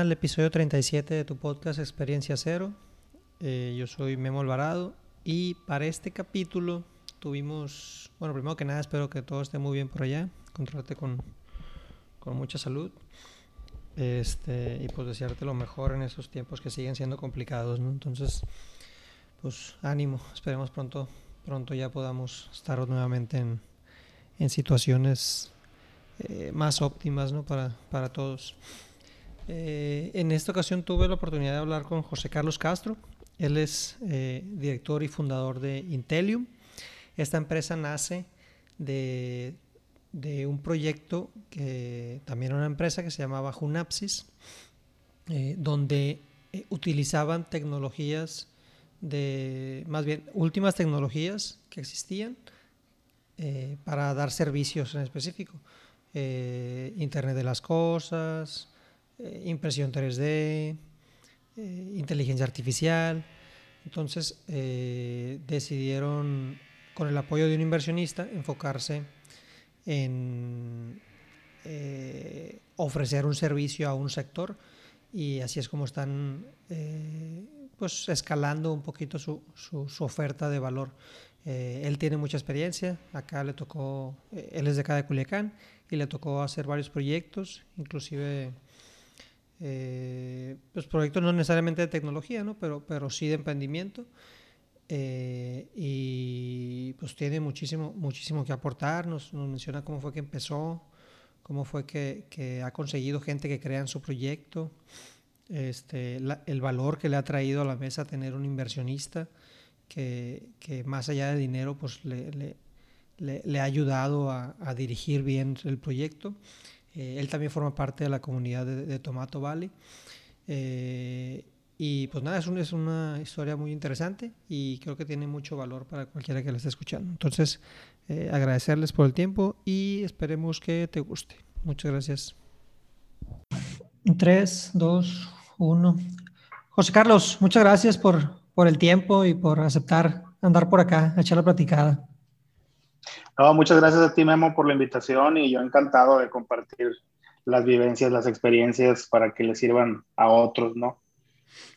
al episodio 37 de tu podcast Experiencia Cero. Eh, yo soy Memo Alvarado y para este capítulo tuvimos, bueno, primero que nada espero que todo esté muy bien por allá, encontrarte con, con mucha salud este, y pues desearte lo mejor en esos tiempos que siguen siendo complicados, ¿no? Entonces, pues ánimo, esperemos pronto, pronto ya podamos estar nuevamente en, en situaciones eh, más óptimas ¿no? para, para todos. Eh, en esta ocasión tuve la oportunidad de hablar con José Carlos Castro. Él es eh, director y fundador de Intelium. Esta empresa nace de, un proyecto que también era una empresa que se llamaba Junapsis, donde utilizaban tecnologías de, más bien, últimas tecnologías que existían para dar servicios en específico. Eh, Internet de las Cosas, eh, impresión 3D, eh, inteligencia artificial. Entonces decidieron, con el apoyo de un inversionista, enfocarse en ofrecer un servicio a un sector y así es como están pues escalando un poquito su, su oferta de valor. él tiene mucha experiencia, acá le tocó, él es de acá de Culiacán y le tocó hacer varios proyectos, inclusive eh, pues proyectos no necesariamente de tecnología, ¿no? pero, pero sí de emprendimiento. Eh, y pues tiene muchísimo, muchísimo que aportar, nos, nos, menciona cómo fue que empezó, cómo fue que, que ha conseguido gente que crea en su proyecto, este, el valor que le ha traído a la mesa tener un inversionista que, que más allá de dinero pues le, le le, ha ayudado a, dirigir bien el proyecto. Eh, él también forma parte de la comunidad de, Tomato Valley. Eh, y pues nada, es, es, una historia muy interesante y creo que tiene mucho valor para cualquiera que la esté escuchando. Entonces, eh, agradecerles por el tiempo y esperemos que te guste. Muchas gracias. 3, 2, 1. José Carlos, muchas gracias por, por el tiempo y por aceptar andar por acá, echar la platicada muchas gracias a ti, Memo, por la invitación y yo encantado de compartir las vivencias, las experiencias para que les sirvan a otros, ¿no?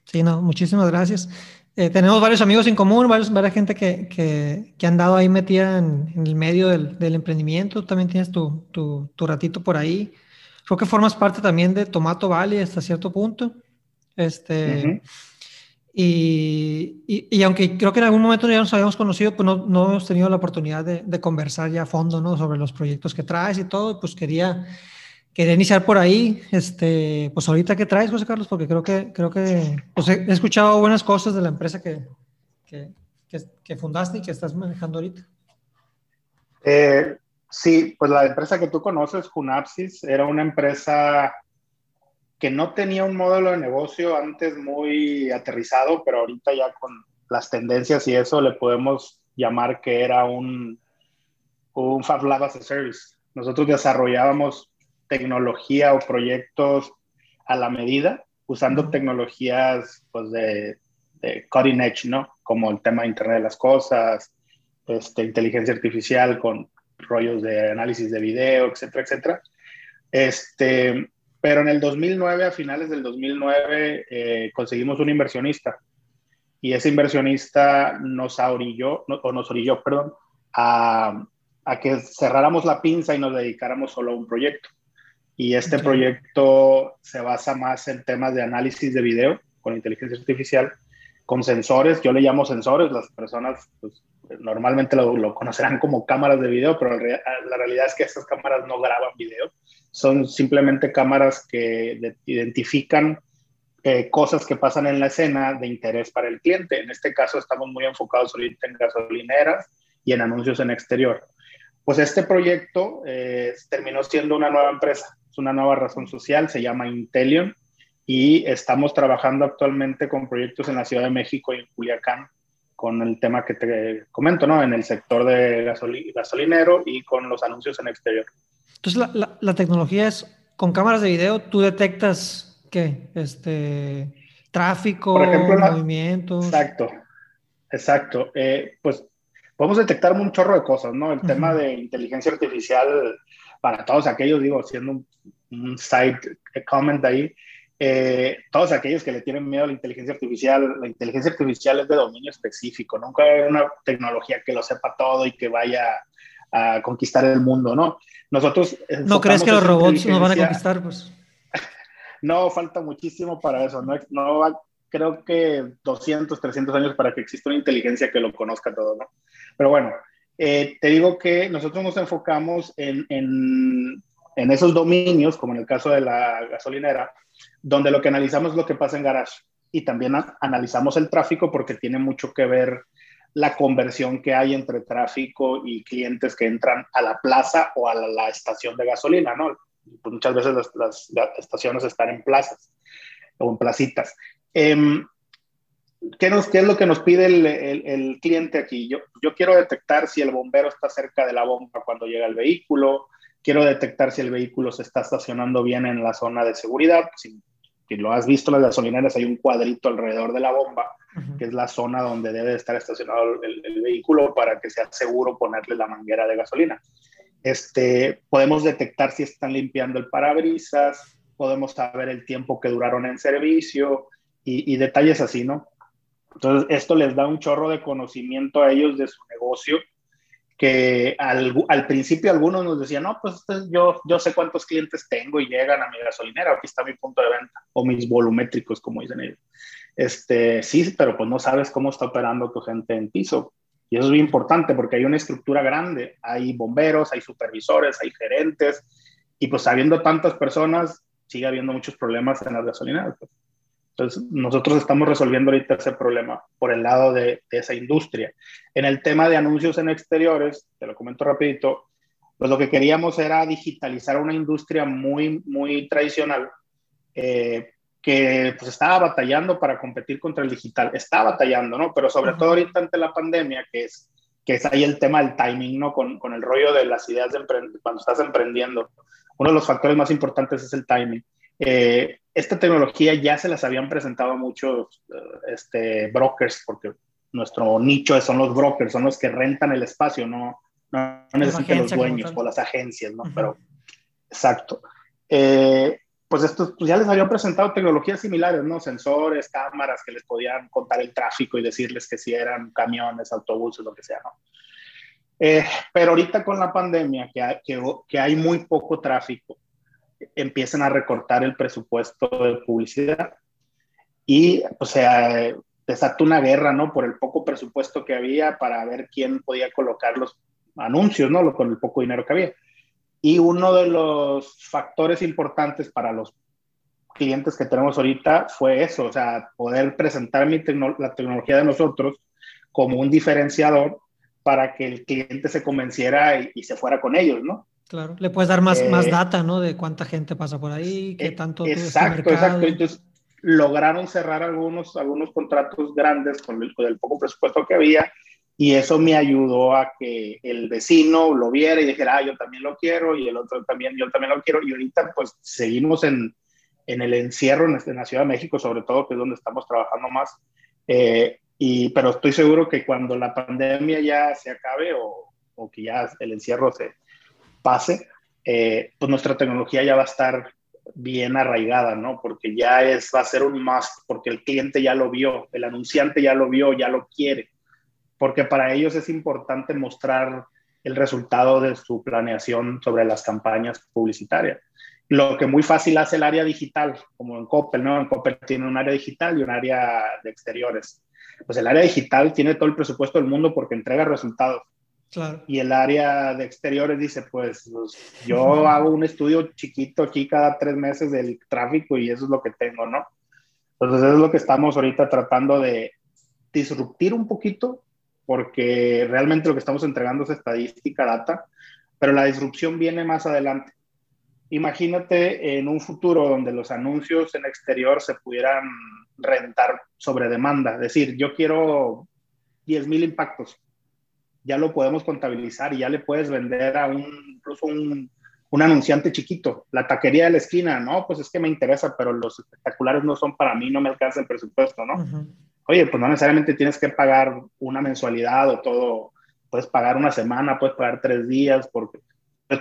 Sí, no, muchísimas gracias. Eh, tenemos varios amigos en común, varios, varias gente que, que, que han dado ahí metida en, el medio del, del, emprendimiento. También tienes tu, tu, tu, ratito por ahí. Creo que formas parte también de Tomato Valley hasta cierto punto. Este, y, y, aunque creo que en algún momento ya nos habíamos conocido, pues no, no hemos tenido la oportunidad de, de, conversar ya a fondo ¿no? sobre los proyectos que traes y todo, pues quería, quería iniciar por ahí. Este, pues ahorita qué traes, José Carlos, porque creo que, creo que pues he, escuchado buenas cosas de la empresa que, que, que, fundaste y que estás manejando ahorita. Eh, sí, pues la empresa que tú conoces, Junapsis, era una empresa que no tenía un modelo de negocio antes muy aterrizado, pero ahorita ya con las tendencias y eso le podemos llamar que era un, un Fab Lab as a Service. Nosotros desarrollábamos tecnología o proyectos a la medida, usando tecnologías pues, de, de cutting edge, ¿no? Como el tema de Internet de las Cosas, este, inteligencia artificial con rollos de análisis de video, etcétera, etcétera. Este, pero en el 2009, a finales del 2009, eh, conseguimos un inversionista. Y ese inversionista nos orilló, o nos orilló, perdón, a, a, que cerráramos la pinza y nos dedicáramos solo a un proyecto. Y este proyecto se basa más en temas de análisis de video con inteligencia artificial, con sensores, yo le llamo sensores, las personas pues, normalmente lo, lo, conocerán como cámaras de video, pero la realidad es que estas cámaras no graban video, son simplemente cámaras que identifican eh, cosas que pasan en la escena de interés para el cliente. En este caso estamos muy enfocados ahorita en gasolineras y en anuncios en exterior. Pues este proyecto eh, terminó siendo una nueva empresa, es una nueva razón social, se llama Intelion y estamos trabajando actualmente con proyectos en la Ciudad de México y en Culiacán con el tema que te comento, ¿no? En el sector de gasolinero y con los anuncios en exterior. Entonces, la, la, tecnología es con cámaras de video, tú detectas qué? Este, tráfico, Por ejemplo, movimientos. Exacto, exacto. Eh, pues podemos detectar un chorro de cosas, ¿no? El tema de inteligencia artificial, para todos aquellos, digo, haciendo un, side comment ahí, eh, todos aquellos que le tienen miedo a la inteligencia artificial, la inteligencia artificial es de dominio específico, nunca hay una tecnología que lo sepa todo y que vaya a conquistar el mundo, ¿no? Nosotros... ¿No crees que los robots nos van a conquistar? Pues? no, falta muchísimo para eso, no, no va, creo que 200, 300 años para que exista una inteligencia que lo conozca todo, ¿no? Pero bueno, eh, te digo que nosotros nos enfocamos en, en, en, esos dominios, como en el caso de la gasolinera, donde lo que analizamos es lo que pasa en garage y también analizamos el tráfico porque tiene mucho que ver la conversión que hay entre tráfico y clientes que entran a la plaza o a la, estación de gasolina, ¿no? Pues muchas veces las, estaciones están en plazas o en placitas. Em, ¿qué, nos, ¿Qué es lo que nos pide el, el, cliente aquí? Yo, yo quiero detectar si el bombero está cerca de la bomba cuando llega el vehículo, quiero detectar si el vehículo se está estacionando bien en la zona de seguridad. Si, si lo has visto las gasolineras, hay un cuadrito alrededor de la bomba, que es la zona donde debe estar estacionado el, el, vehículo para que sea seguro ponerle la manguera de gasolina. Este, podemos detectar si están limpiando el parabrisas, podemos saber el tiempo que duraron en servicio y, y detalles así, ¿no? Entonces, esto les da un chorro de conocimiento a ellos de su negocio, que al, al principio algunos nos decían, no, pues yo, yo sé cuántos clientes tengo y llegan a mi gasolinera, aquí está mi punto de venta, o mis volumétricos, como dicen ellos. Este, sí, pero pues no sabes cómo está operando tu gente en piso. Y eso es muy importante porque hay una estructura grande, hay bomberos, hay supervisores, hay gerentes, y pues habiendo tantas personas, sigue habiendo muchos problemas en las gasolineras. Entonces, nosotros estamos resolviendo ahorita ese problema por el lado de, esa industria. En el tema de anuncios en exteriores, te lo comento rapidito, pues lo que queríamos era digitalizar una industria muy, muy tradicional eh, que pues estaba batallando para competir contra el digital. Está batallando, ¿no? Pero sobre todo ahorita ante la pandemia, que es, que es ahí el tema del timing, ¿no? Con, con el rollo de las ideas de cuando estás emprendiendo. Uno de los factores más importantes es el timing. Eh, esta tecnología ya se las habían presentado a muchos eh, este, brokers, porque nuestro nicho son los brokers, son los que rentan el espacio, no, no, necesitan los dueños o las agencias, ¿no? Pero, exacto. Eh, pues esto pues ya les habían presentado tecnologías similares, ¿no? Sensores, cámaras que les podían contar el tráfico y decirles que si eran camiones, autobuses, lo que sea, ¿no? pero ahorita con la pandemia, que que, que hay muy poco tráfico, empiezan a recortar el presupuesto de publicidad y, o sea, desató una guerra, ¿no? Por el poco presupuesto que había para ver quién podía colocar los anuncios, ¿no? Con el poco dinero que había. Y uno de los factores importantes para los clientes que tenemos ahorita fue eso, o sea, poder presentar mi la tecnología de nosotros como un diferenciador para que el cliente se convenciera y se fuera con ellos, ¿no? Claro, le puedes dar más, más eh, data, ¿no? De cuánta gente pasa por ahí, qué eh, tanto... Exacto, exacto. Entonces, lograron cerrar algunos, algunos contratos grandes con el, con el poco presupuesto que había y eso me ayudó a que el vecino lo viera y dijera, ah, yo también lo quiero y el otro también, yo también lo quiero. Y ahorita pues seguimos en, en el encierro en, en, la Ciudad de México, sobre todo, que es donde estamos trabajando más. Eh, y, pero estoy seguro que cuando la pandemia ya se acabe o, o que ya el encierro se, pase, eh, pues nuestra tecnología ya va a estar bien arraigada, ¿no? Porque ya es, va a ser un must, porque el cliente ya lo vio, el anunciante ya lo vio, ya lo quiere, porque para ellos es importante mostrar el resultado de su planeación sobre las campañas publicitarias. Lo que muy fácil hace el área digital, como en Coppel, ¿no? En Coppel tiene un área digital y un área de exteriores. Pues el área digital tiene todo el presupuesto del mundo porque entrega resultados y el área de exteriores dice, pues, pues yo hago un estudio chiquito aquí cada tres meses del tráfico y eso es lo que tengo, ¿no? Entonces eso es lo que estamos ahorita tratando de disruptir un poquito, porque realmente lo que estamos entregando es estadística, data, pero la disrupción viene más adelante. Imagínate en un futuro donde los anuncios en exterior se pudieran rentar sobre demanda, es decir, yo quiero 10 mil impactos ya lo podemos contabilizar y ya le puedes vender a un, incluso un, un anunciante chiquito, la taquería de la esquina, no, pues es que me interesa, pero los espectaculares no son para mí, no me alcanza el presupuesto, ¿no? Oye, pues no necesariamente tienes que pagar una mensualidad o todo, puedes pagar una semana, puedes pagar tres días, porque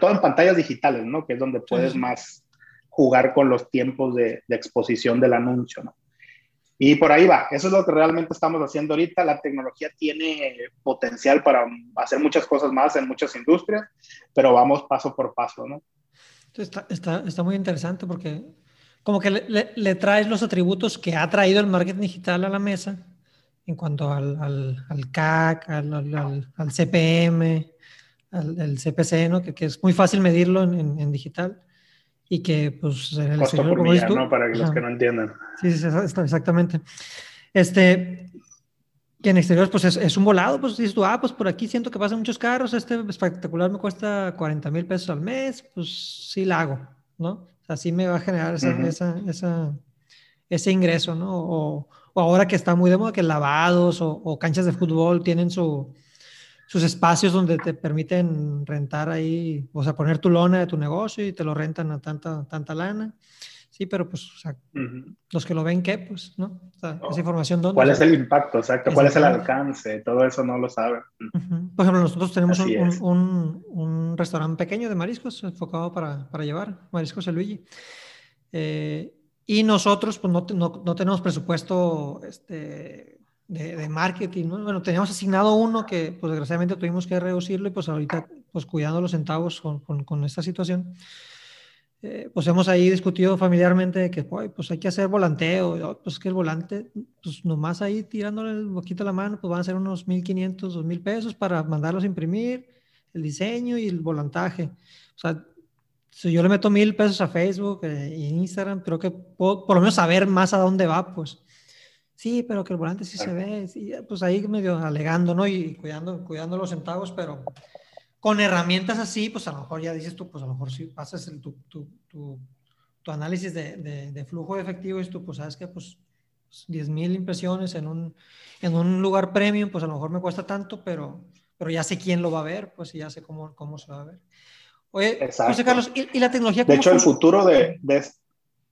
todo en pantallas digitales, ¿no? Que es donde puedes más jugar con los tiempos de, de, exposición del anuncio, ¿no? Y por ahí va, eso es lo que realmente estamos haciendo ahorita. La tecnología tiene potencial para hacer muchas cosas más en muchas industrias, pero vamos paso por paso, ¿no? Está, está, está muy interesante porque como que le, le, traes los atributos que ha traído el marketing digital a la mesa en cuanto al, al, al CAC, al, al, CPM, al, CPC, ¿no? Que, que, es muy fácil medirlo en, en, digital y que pues en el Costo exterior, por milla, ¿no? Para los que no entiendan. Sí, sí, exactamente. Este, que en exteriores pues es, es, un volado, pues dices tú, ah, pues por aquí siento que pasan muchos carros, este espectacular me cuesta 40 mil pesos al mes, pues sí la hago, ¿no? Así me va a generar esa, esa, esa, ese ingreso, ¿no? O, o, ahora que está muy de moda que lavados o, o canchas de fútbol tienen su, sus espacios donde te permiten rentar ahí, o sea, poner tu lona de tu negocio y te lo rentan a tanta, tanta lana. Sí, pero pues, o sea, los que lo ven, ¿qué? Pues, ¿no? O sea, esa información, ¿dónde? ¿Cuál es el impacto? Exacto. ¿Cuál es el alcance? Todo eso no lo saben. Por ejemplo, nosotros tenemos un, un, un, restaurante pequeño de mariscos enfocado para, para llevar, Mariscos El Luigi. Eh, y nosotros, pues, no, no, no, tenemos presupuesto este, de, de marketing, ¿no? Bueno, teníamos asignado uno que, pues, desgraciadamente tuvimos que reducirlo y, pues, ahorita, pues, cuidando los centavos con, con, con esta situación eh, pues hemos ahí discutido familiarmente que pues hay que hacer volanteo, pues que el volante, pues nomás ahí tirándole el boquito a la mano, pues van a ser unos 1.500, 2.000 pesos para mandarlos a imprimir, el diseño y el volantaje. O sea, si yo le meto mil pesos a Facebook e Instagram, creo que puedo por lo menos saber más a dónde va, pues. Sí, pero que el volante sí se ve, pues ahí medio alegando, ¿no? Y cuidando, cuidando los centavos, pero con herramientas así, pues a lo mejor ya dices tú, pues a lo mejor si pasas el, tu, tu, tu, tu, análisis de, de, de, flujo de efectivo y tú, pues sabes que pues 10 mil impresiones en un, en un lugar premium, pues a lo mejor me cuesta tanto, pero, pero ya sé quién lo va a ver, pues ya sé cómo, cómo se va a ver. Oye, José Carlos, ¿y, ¿y, la tecnología? De hecho, el futuro de, de,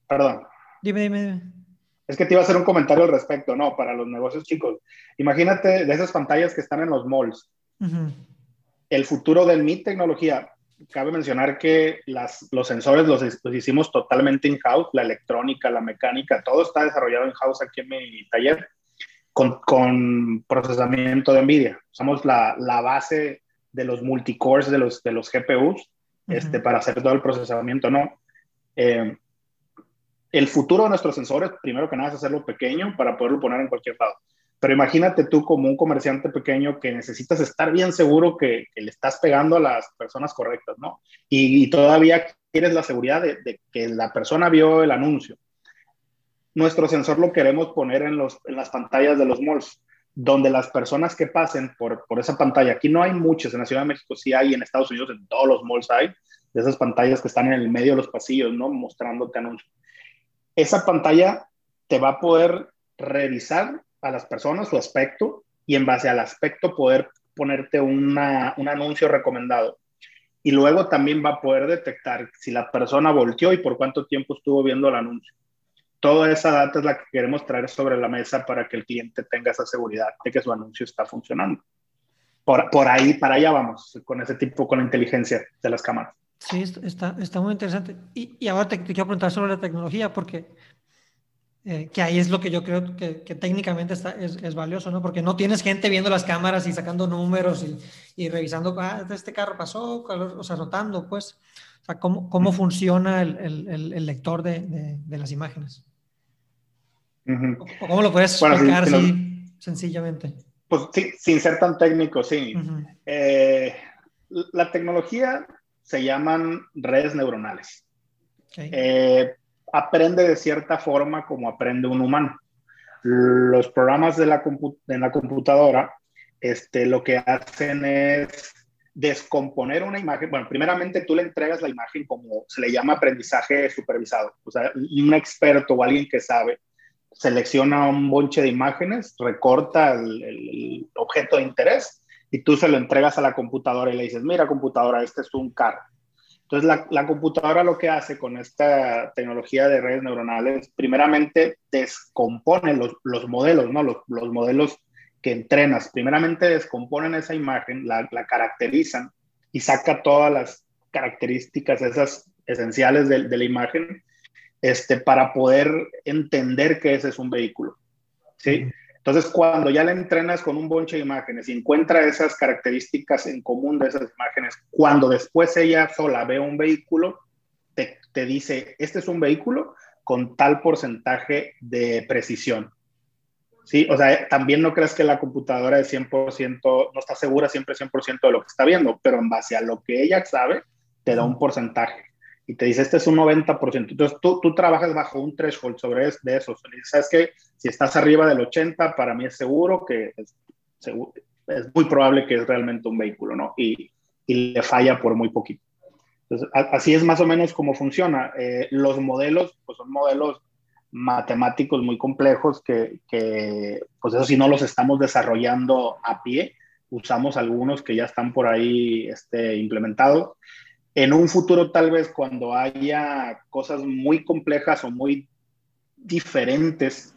Perdón. Dime, dime, dime. Es que te iba a hacer un comentario al respecto, no, para los negocios chicos. Imagínate de esas pantallas que están en los malls. Uh el futuro de mi tecnología, cabe mencionar que las, los sensores los, hicimos totalmente in-house, la electrónica, la mecánica, todo está desarrollado in-house aquí en mi taller con, con, procesamiento de NVIDIA. Usamos la, la, base de los multicores de los, de los GPUs este, para hacer todo el procesamiento, ¿no? Eh, el futuro de nuestros sensores, primero que nada, es hacerlo pequeño para poderlo poner en cualquier lado. Pero imagínate tú como un comerciante pequeño que necesitas estar bien seguro que, le estás pegando a las personas correctas, ¿no? Y, todavía quieres la seguridad de, que la persona vio el anuncio. Nuestro sensor lo queremos poner en, los, en las pantallas de los malls, donde las personas que pasen por, por esa pantalla, aquí no hay muchas, en la Ciudad de México sí hay, en Estados Unidos en todos los malls hay, de esas pantallas que están en el medio de los pasillos, ¿no? Mostrándote anuncios. Esa pantalla te va a poder revisar a las personas su aspecto y en base al aspecto poder ponerte una, un anuncio recomendado. Y luego también va a poder detectar si la persona volteó y por cuánto tiempo estuvo viendo el anuncio. Toda esa data es la que queremos traer sobre la mesa para que el cliente tenga esa seguridad de que su anuncio está funcionando. Por, por ahí, para allá vamos, con ese tipo, con la inteligencia de las cámaras. Sí, está, está muy interesante. Y, y ahora te, te, quiero preguntar sobre la tecnología, porque eh, que ahí es lo que yo creo que, que técnicamente está, es, es, valioso, ¿no? Porque no tienes gente viendo las cámaras y sacando números y, y revisando, ah, este carro pasó, o sea, rotando, pues, o sea, cómo, cómo funciona el, el, el lector de, de, de, las imágenes. Uh -huh. o, ¿Cómo lo puedes bueno, explicar sí, así, no, sencillamente? Pues sí, sin ser tan técnico, sí. Uh -huh. eh, la tecnología se llaman redes neuronales. Okay. Eh, aprende de cierta forma como aprende un humano. Los programas de la, de la computadora este, lo que hacen es descomponer una imagen. Bueno, primeramente tú le entregas la imagen como se le llama aprendizaje supervisado. O sea, un experto o alguien que sabe selecciona un bonche de imágenes, recorta el, el, objeto de interés y tú se lo entregas a la computadora y le dices, mira computadora, este es un carro. Entonces, la, la, computadora lo que hace con esta tecnología de redes neuronales, primeramente descompone los, los modelos, ¿no? Los, los, modelos que entrenas, primeramente descomponen esa imagen, la, la, caracterizan y saca todas las características, esas esenciales de, de la imagen, este, para poder entender que ese es un vehículo. ¿sí? Entonces, cuando ya le entrenas con un bonche de imágenes y encuentra esas características en común de esas imágenes, cuando después ella sola ve un vehículo, te, te dice, este es un vehículo con tal porcentaje de precisión. Sí, o sea, también no crees que la computadora de 100%, no está segura siempre 100% de lo que está viendo, pero en base a lo que ella sabe, te da un porcentaje y te dice, este es un 90%. Entonces tú, tú trabajas bajo un threshold sobre es, de esos. sabes que si estás arriba del 80, para mí es seguro que es, es muy probable que es realmente un vehículo, ¿no? Y, y le falla por muy poquito. Entonces, así es más o menos como funciona. Eh, los modelos, pues son modelos matemáticos muy complejos que, que, pues eso si no los estamos desarrollando a pie, usamos algunos que ya están por ahí este, implementados en un futuro tal vez cuando haya cosas muy complejas o muy diferentes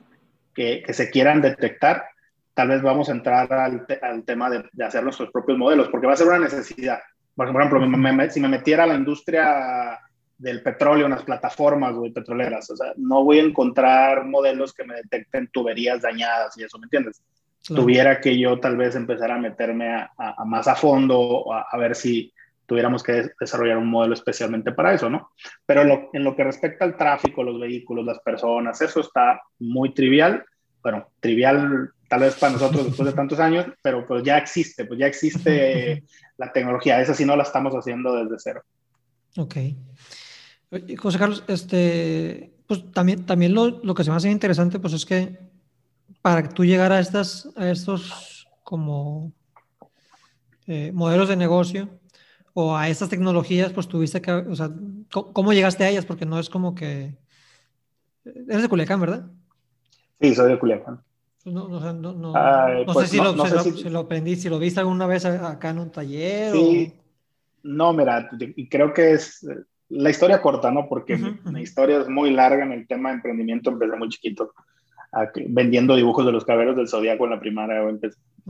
que, se quieran detectar, tal vez vamos a entrar al, tema de, hacer nuestros propios modelos, porque va a ser una necesidad. Por ejemplo, si me metiera a la industria del petróleo, en las plataformas petroleras, o sea, no voy a encontrar modelos que me detecten tuberías dañadas y eso, ¿me entiendes? Tuviera que yo tal vez empezar a meterme a, más a fondo, a ver si, tuviéramos que desarrollar un modelo especialmente para eso, ¿no? Pero en lo, que respecta al tráfico, los vehículos, las personas, eso está muy trivial. Bueno, trivial tal vez para nosotros después de tantos años, pero pues ya existe, pues ya existe la tecnología. Esa sí no la estamos haciendo desde cero. Ok. José Carlos, este, pues también, también lo, lo que se me hace interesante, pues es que para que tú llegar a, estas, a estos como eh, modelos de negocio, o a esas tecnologías, pues tuviste que, o sea, ¿cómo, llegaste a ellas? Porque no es como que... Eres de Culiacán, ¿verdad? Sí, soy de Culiacán. Pues no, no, no, no, no sé, pues si, lo, si, lo, aprendí, si lo viste alguna vez acá en un taller. Sí, no, mira, creo que es la historia corta, ¿no? Porque mi, historia es muy larga en el tema de emprendimiento, empecé muy chiquito, vendiendo dibujos de los caballeros del zodiaco en la primaria.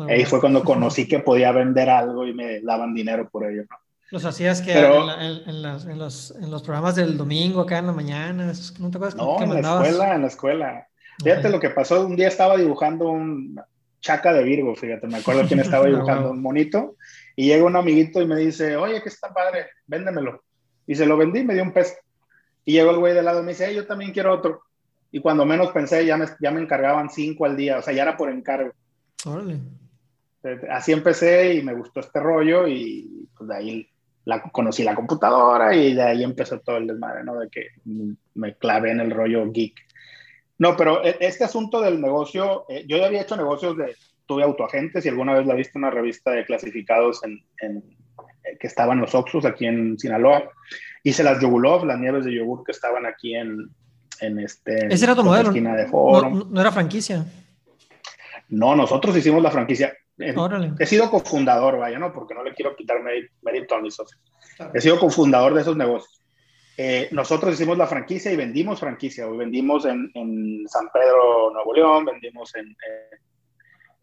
Ahí fue cuando conocí que podía vender algo y me daban dinero por ello, ¿no? Los hacías que en, los, programas del domingo, acá en la mañana, ¿no te acuerdas? No, en la escuela, en la escuela. Fíjate lo que pasó, un día estaba dibujando un chaca de Virgo, fíjate, me acuerdo quién estaba dibujando un monito, y llega un amiguito y me dice, oye, que está padre, véndemelo. Y se lo vendí, me dio un peso. Y llegó el güey de lado y me dice, yo también quiero otro. Y cuando menos pensé, ya me, ya me encargaban cinco al día, o sea, ya era por encargo. Órale. Así empecé y me gustó este rollo y pues de ahí la, conocí la computadora y de ahí empezó todo el desmadre, ¿no? De que me clavé en el rollo geek. No, pero e, este asunto del negocio, eh, yo ya había hecho negocios de, tuve autoagentes y alguna vez la viste en una revista de clasificados en, eh, que estaban los Oxus aquí en Sinaloa. Hice las Yogulov, las nieves de yogur que estaban aquí en, en este... Ese era tu modelo. De no, no, era franquicia. No, nosotros hicimos la franquicia. He sido cofundador, vaya, ¿no? Porque no le quiero quitar mérito a mis socios. He sido cofundador de esos negocios. Eh, nosotros hicimos la franquicia y vendimos franquicia. Vendimos en, en San Pedro, Nuevo León, vendimos en, eh,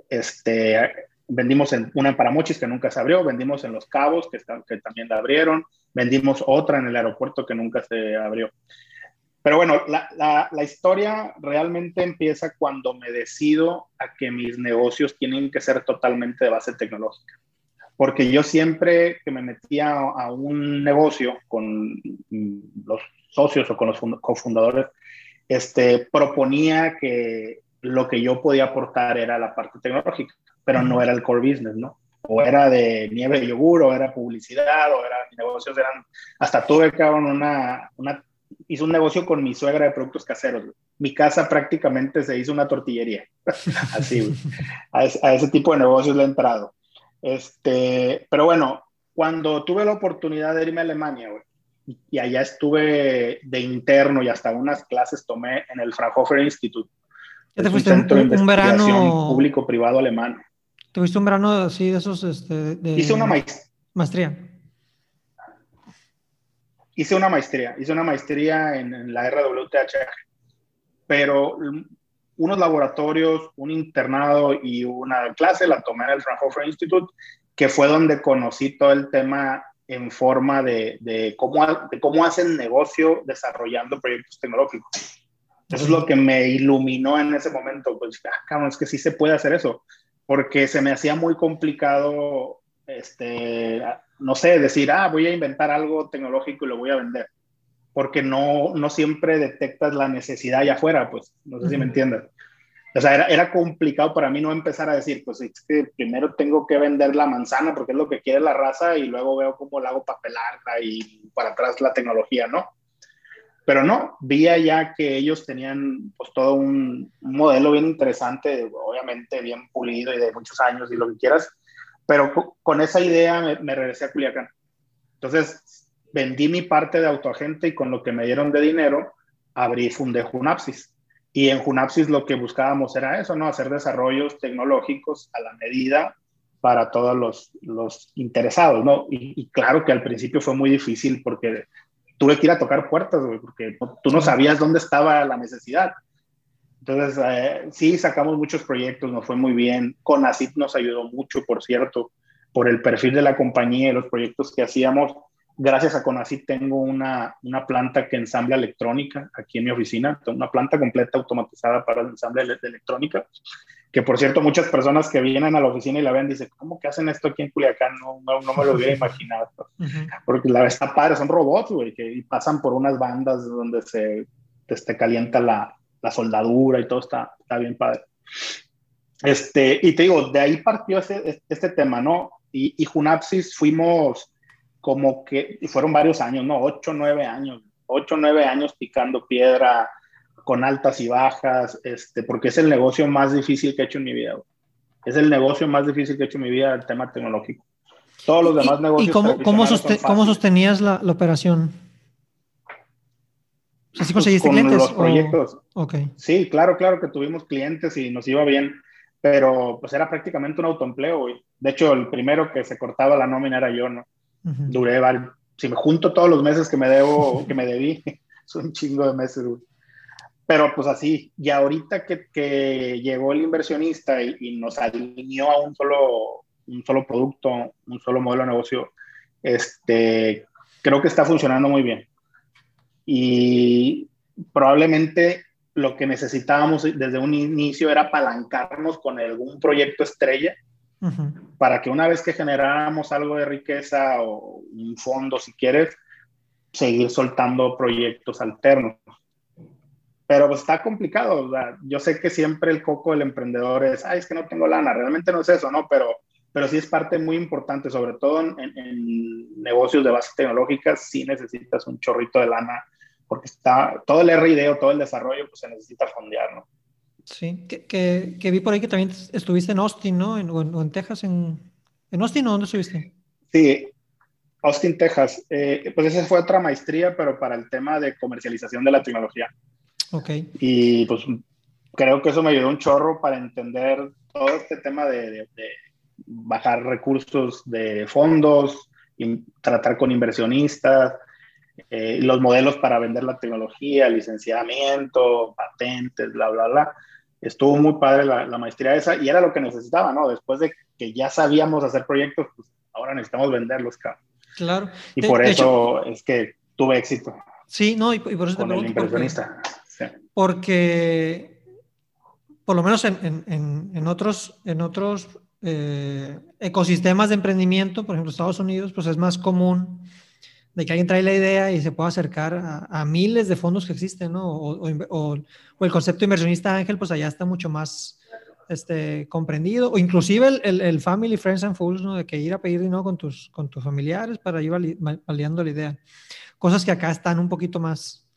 este, vendimos en una en Paramochis que nunca se abrió, vendimos en Los Cabos que, que también la abrieron, vendimos otra en el aeropuerto que nunca se abrió. Pero bueno, la, la, historia realmente empieza cuando me decido a que mis negocios tienen que ser totalmente de base tecnológica. Porque yo siempre que me metía a, un negocio con los socios o con los cofundadores, este, proponía que lo que yo podía aportar era la parte tecnológica, pero no era el core business, ¿no? O era de nieve de yogur, o era publicidad, o eran negocios, eran, hasta tuve que una, una hice un negocio con mi suegra de productos caseros. Mi casa prácticamente se hizo una tortillería. Así, a, ese tipo de negocios le he entrado. Este, pero bueno, cuando tuve la oportunidad de irme a Alemania, y allá estuve de interno y hasta unas clases tomé en el Fraunhofer Institute. ¿Ya te fuiste un, un, verano público-privado alemán? ¿Tuviste un verano así de esos? Este, de... Hice una maestría hice una maestría, hice una maestría en, la RWTH, pero unos laboratorios, un internado y una clase la tomé en el Fraunhofer Institute, que fue donde conocí todo el tema en forma de, de, cómo, de cómo hacen negocio desarrollando proyectos tecnológicos. Eso es lo que me iluminó en ese momento. Pues, ah, es que sí se puede hacer eso, porque se me hacía muy complicado, este, no sé, decir, ah, voy a inventar algo tecnológico y lo voy a vender, porque no, no siempre detectas la necesidad allá afuera, pues, no sé si me entiendes. O sea, era, era, complicado para mí no empezar a decir, pues es que primero tengo que vender la manzana porque es lo que quiere la raza y luego veo cómo la hago papelarla y para atrás la tecnología, ¿no? Pero no, vi ya que ellos tenían pues todo un, modelo bien interesante, obviamente bien pulido y de muchos años y lo que quieras, pero con esa idea me, me regresé a Culiacán. Entonces vendí mi parte de autoagente y con lo que me dieron de dinero abrí, fundé Junapsis y en Junapsis lo que buscábamos era eso, ¿no? Hacer desarrollos tecnológicos a la medida para todos los, los interesados, ¿no? Y, claro que al principio fue muy difícil porque tuve que ir a tocar puertas, porque tú no sabías dónde estaba la necesidad. Entonces, eh, sí, sacamos muchos proyectos, nos fue muy bien. Conacit nos ayudó mucho, por cierto, por el perfil de la compañía y los proyectos que hacíamos gracias a Conacit tengo una, una, planta que ensambla electrónica aquí en mi oficina, una planta completa automatizada para el ensamble de electrónica, que por cierto muchas personas que vienen a la oficina y la ven dicen, ¿cómo que hacen esto aquí en Culiacán? No, no, me lo hubiera imaginado. Porque la está padre, son robots, güey, que pasan por unas bandas donde se este, calienta la, la soldadura y todo está, está bien padre. Este, y te digo, de ahí partió este, este tema, ¿no? Y, y Junapsis fuimos como que, y fueron varios años, ¿no? Ocho, nueve años, ocho, nueve años picando piedra con altas y bajas, este, porque es el negocio más difícil que he hecho en mi vida. Es el negocio más difícil que he hecho en mi vida, el tema tecnológico. Todos los demás negocios. ¿Y cómo, cómo, sostenías la, la, operación? ¿Sí pues conseguiste con clientes? Los proyectos. Okay. Sí, claro, claro que tuvimos clientes y nos iba bien, pero pues era prácticamente un autoempleo. De hecho, el primero que se cortaba la nómina era yo, ¿no? Duré, si me junto todos los meses que me debo, que me debí, es un chingo de meses, Pero pues así, y ahorita que, que llegó el inversionista y, nos alineó a un solo, un solo producto, un solo modelo de negocio, este, creo que está funcionando muy bien. Y probablemente lo que necesitábamos desde un inicio era apalancarnos con algún proyecto estrella para que una vez que generáramos algo de riqueza o un fondo, si quieres, seguir soltando proyectos alternos. Pero pues está complicado. Yo sé que siempre el coco del emprendedor es, ay, es que no tengo lana. Realmente no es eso, ¿no? Pero, pero sí es parte muy importante, sobre todo en, en negocios de base tecnológica, sí necesitas un chorrito de lana, porque está todo el R&D o todo el desarrollo, pues se necesita fondear, ¿no? Sí, que, que, vi por ahí que también estuviste en Austin, ¿no? En, o, en, Texas, en, en, Austin o dónde estuviste? Sí, Austin, Texas. Eh, pues esa fue otra maestría, pero para el tema de comercialización de la tecnología. Ok. Y pues creo que eso me ayudó un chorro para entender todo este tema de, de, bajar recursos de fondos, y tratar con inversionistas, eh, los modelos para vender la tecnología, licenciamiento, patentes, bla, bla, bla estuvo muy padre la, maestría esa y era lo que necesitaba, ¿no? Después de que ya sabíamos hacer proyectos, pues ahora necesitamos venderlos, Claro. Y por eso es que tuve éxito. Sí, no, y, por eso con el inversionista. Porque, por lo menos en, en, en otros, en otros eh, ecosistemas de emprendimiento, por ejemplo, Estados Unidos, pues es más común de que alguien trae la idea y se pueda acercar a, miles de fondos que existen, ¿no? O, o, el concepto inversionista ángel, pues allá está mucho más este, comprendido, o inclusive el, el, Family, Friends and Fools, ¿no? De que ir a pedir dinero con tus, con tus familiares para ir validando la idea. Cosas que acá están un poquito más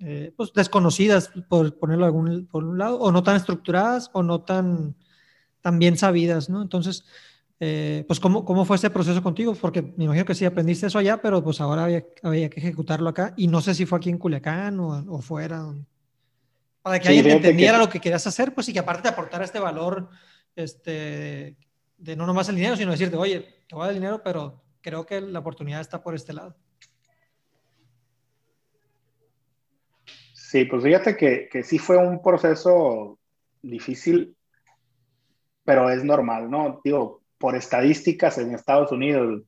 eh, pues, desconocidas, por ponerlo algún, por un lado, o no tan estructuradas, o no tan, tan bien sabidas, ¿no? Entonces, eh, pues ¿cómo, ¿cómo fue ese proceso contigo? Porque me imagino que sí aprendiste eso allá, pero pues ahora había, había que ejecutarlo acá y no sé si fue aquí en Culiacán o, o fuera. Para que alguien entendiera lo que querías hacer, pues y que aparte te aportara este valor este, de no nomás el dinero, sino decirte, oye, te voy a dar dinero, pero creo que la oportunidad está por este lado. Sí, pues fíjate que, que sí fue un proceso difícil, pero es normal, ¿no? Digo, por estadísticas en Estados Unidos,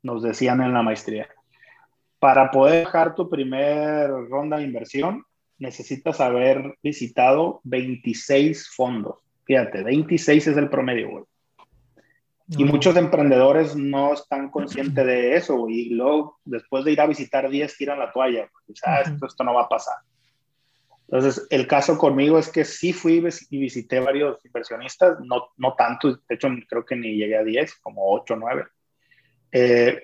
nos decían en la maestría. Para poder dejar tu primer ronda de inversión, necesitas haber visitado 26 fondos. Fíjate, 26 es el promedio, güey. Y muchos emprendedores no están conscientes de eso, y luego después de ir a visitar 10 tiran la toalla, porque ah, esto, esto no va a pasar. Entonces, el caso conmigo es que sí fui y visité varios inversionistas, no, no tanto, de hecho creo que ni llegué a 10, como 8 o 9.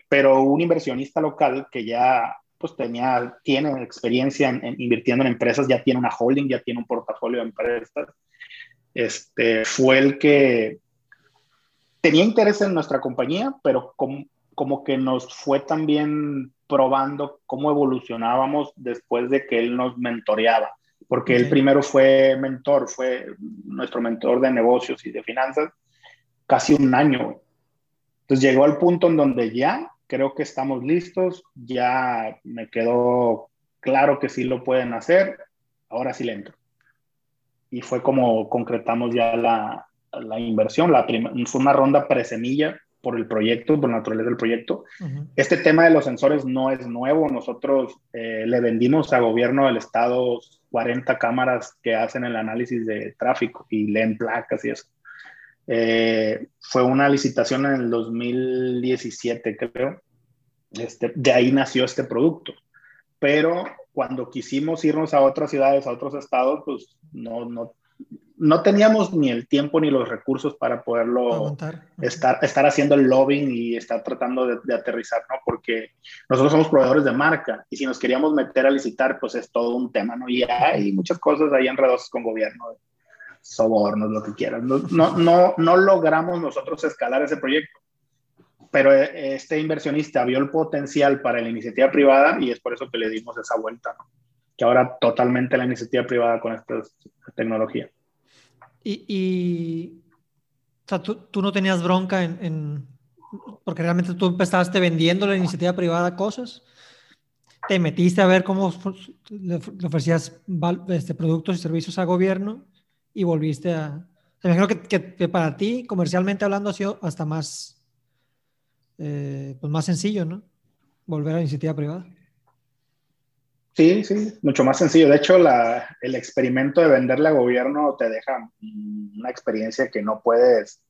pero un inversionista local que ya pues tenía, tiene experiencia en, invirtiendo en empresas, ya tiene una holding, ya tiene un portafolio de empresas, este, fue el que tenía interés en nuestra compañía, pero como, como que nos fue también probando cómo evolucionábamos después de que él nos mentoreaba, porque él primero fue mentor, fue nuestro mentor de negocios y de finanzas, casi un año. Entonces llegó al punto en donde ya creo que estamos listos, ya me quedó claro que sí lo pueden hacer, ahora sí le entro. Y fue como concretamos ya la, la inversión, la fue una ronda presemilla por el proyecto, por la naturaleza del proyecto. Este tema de los sensores no es nuevo. Nosotros eh, le vendimos a gobierno del estado 40 cámaras que hacen el análisis de tráfico y leen placas y eso. Eh, fue una licitación en el 2017, creo. Este, de ahí nació este producto. Pero cuando quisimos irnos a otras ciudades, a otros estados, pues no, no, no teníamos ni el tiempo ni los recursos para poderlo estar, estar haciendo el lobbying y estar tratando de, aterrizar, ¿no? Porque nosotros somos proveedores de marca y si nos queríamos meter a licitar, pues es todo un tema, ¿no? Y hay muchas cosas ahí enredadas con gobierno, sobornos, lo que quieras. No, no, no, logramos nosotros escalar ese proyecto, pero este inversionista vio el potencial para la iniciativa privada y es por eso que le dimos esa vuelta, ¿no? Que ahora totalmente la iniciativa privada con esta tecnología. Y, o sea, tú, no tenías bronca en, porque realmente tú empezaste vendiendo la iniciativa privada cosas. Te metiste a ver cómo le, ofrecías este, productos y servicios al gobierno y volviste a... Me imagino que, que, para ti, comercialmente hablando, ha sido hasta más, eh, pues más sencillo, ¿no? Volver a la iniciativa privada. Sí, sí, mucho más sencillo. De hecho, la, el experimento de venderle a gobierno te deja una experiencia que no puedes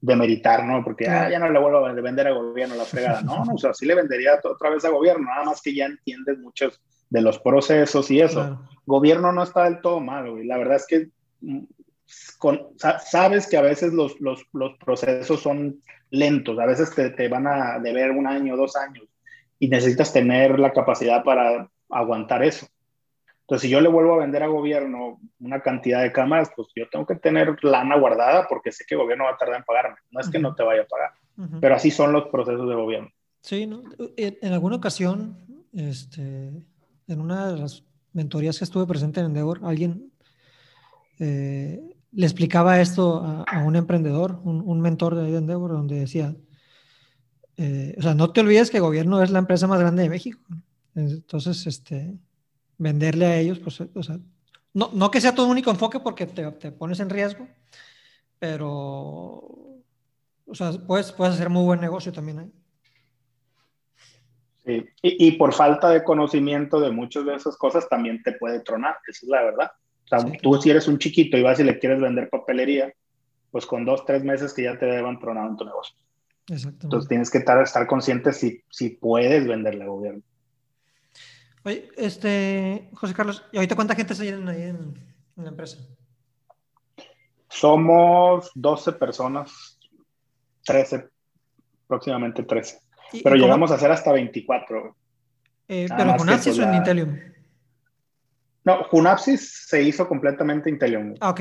demeritar, ¿no? Porque ah, ya no le vuelvo a vender a gobierno la fregada. No, no, o sea, sí le vendería otra vez a gobierno, nada más que ya entiendes muchos de los procesos y eso. Gobierno no está del todo malo, y la verdad es que mm, sabes que a veces los, los, los, procesos son lentos, a veces te, te van a deber un año, dos años, y necesitas tener la capacidad para aguantar eso. Entonces, si yo le vuelvo a vender a gobierno una cantidad de cámaras, pues yo tengo que tener lana guardada porque sé que el gobierno va a tardar en pagarme. No es que no te vaya a pagar, pero así son los procesos de gobierno. Sí, ¿no? en alguna ocasión, este, en una de las mentorías que estuve presente en Endeavor, alguien eh, le explicaba esto a, un emprendedor, un, mentor de Endeavor, donde decía, eh, o sea, no te olvides que el gobierno es la empresa más grande de México. Entonces, este, venderle a ellos, pues, o sea, no, no que sea tu único enfoque porque te, te, pones en riesgo, pero, o sea, puedes, puedes hacer muy buen negocio también ahí. Sí, y, y, por falta de conocimiento de muchas de esas cosas también te puede tronar, esa es la verdad. O sea, tú si eres un chiquito y vas y le quieres vender papelería, pues con dos, tres meses que ya te deban tronar en tu negocio. Entonces tienes que estar, estar consciente si, si puedes venderle al gobierno. Oye, este, José Carlos, ¿y ahorita cuánta gente se ahí en, la empresa? Somos 12 personas, 13, próximamente 13. Pero llegamos a ser hasta 24. Eh, ¿Pero Junapsis pues, o en Intelium? No, Junapsis se hizo completamente Intelium. Ah, ok.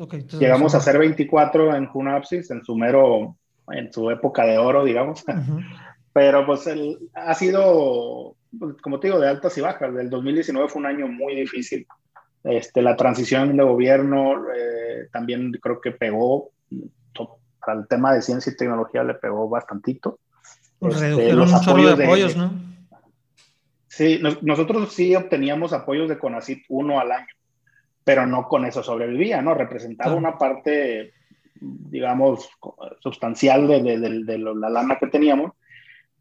okay. Llegamos a ser 24 en Junapsis, en su mero, en su época de oro, digamos. Pero pues el, ha sido como te digo, de altas y bajas. Del 2019 fue un año muy difícil. Este, la transición de gobierno eh, también creo que pegó, al tema de ciencia y tecnología le pegó bastantito. Pues este, los apoyos de apoyos, ¿no? Sí, nosotros sí obteníamos apoyos de CONACYT uno al año, pero no con eso sobrevivía, ¿no? Representaba una parte, digamos, sustancial de, de, la lana que teníamos,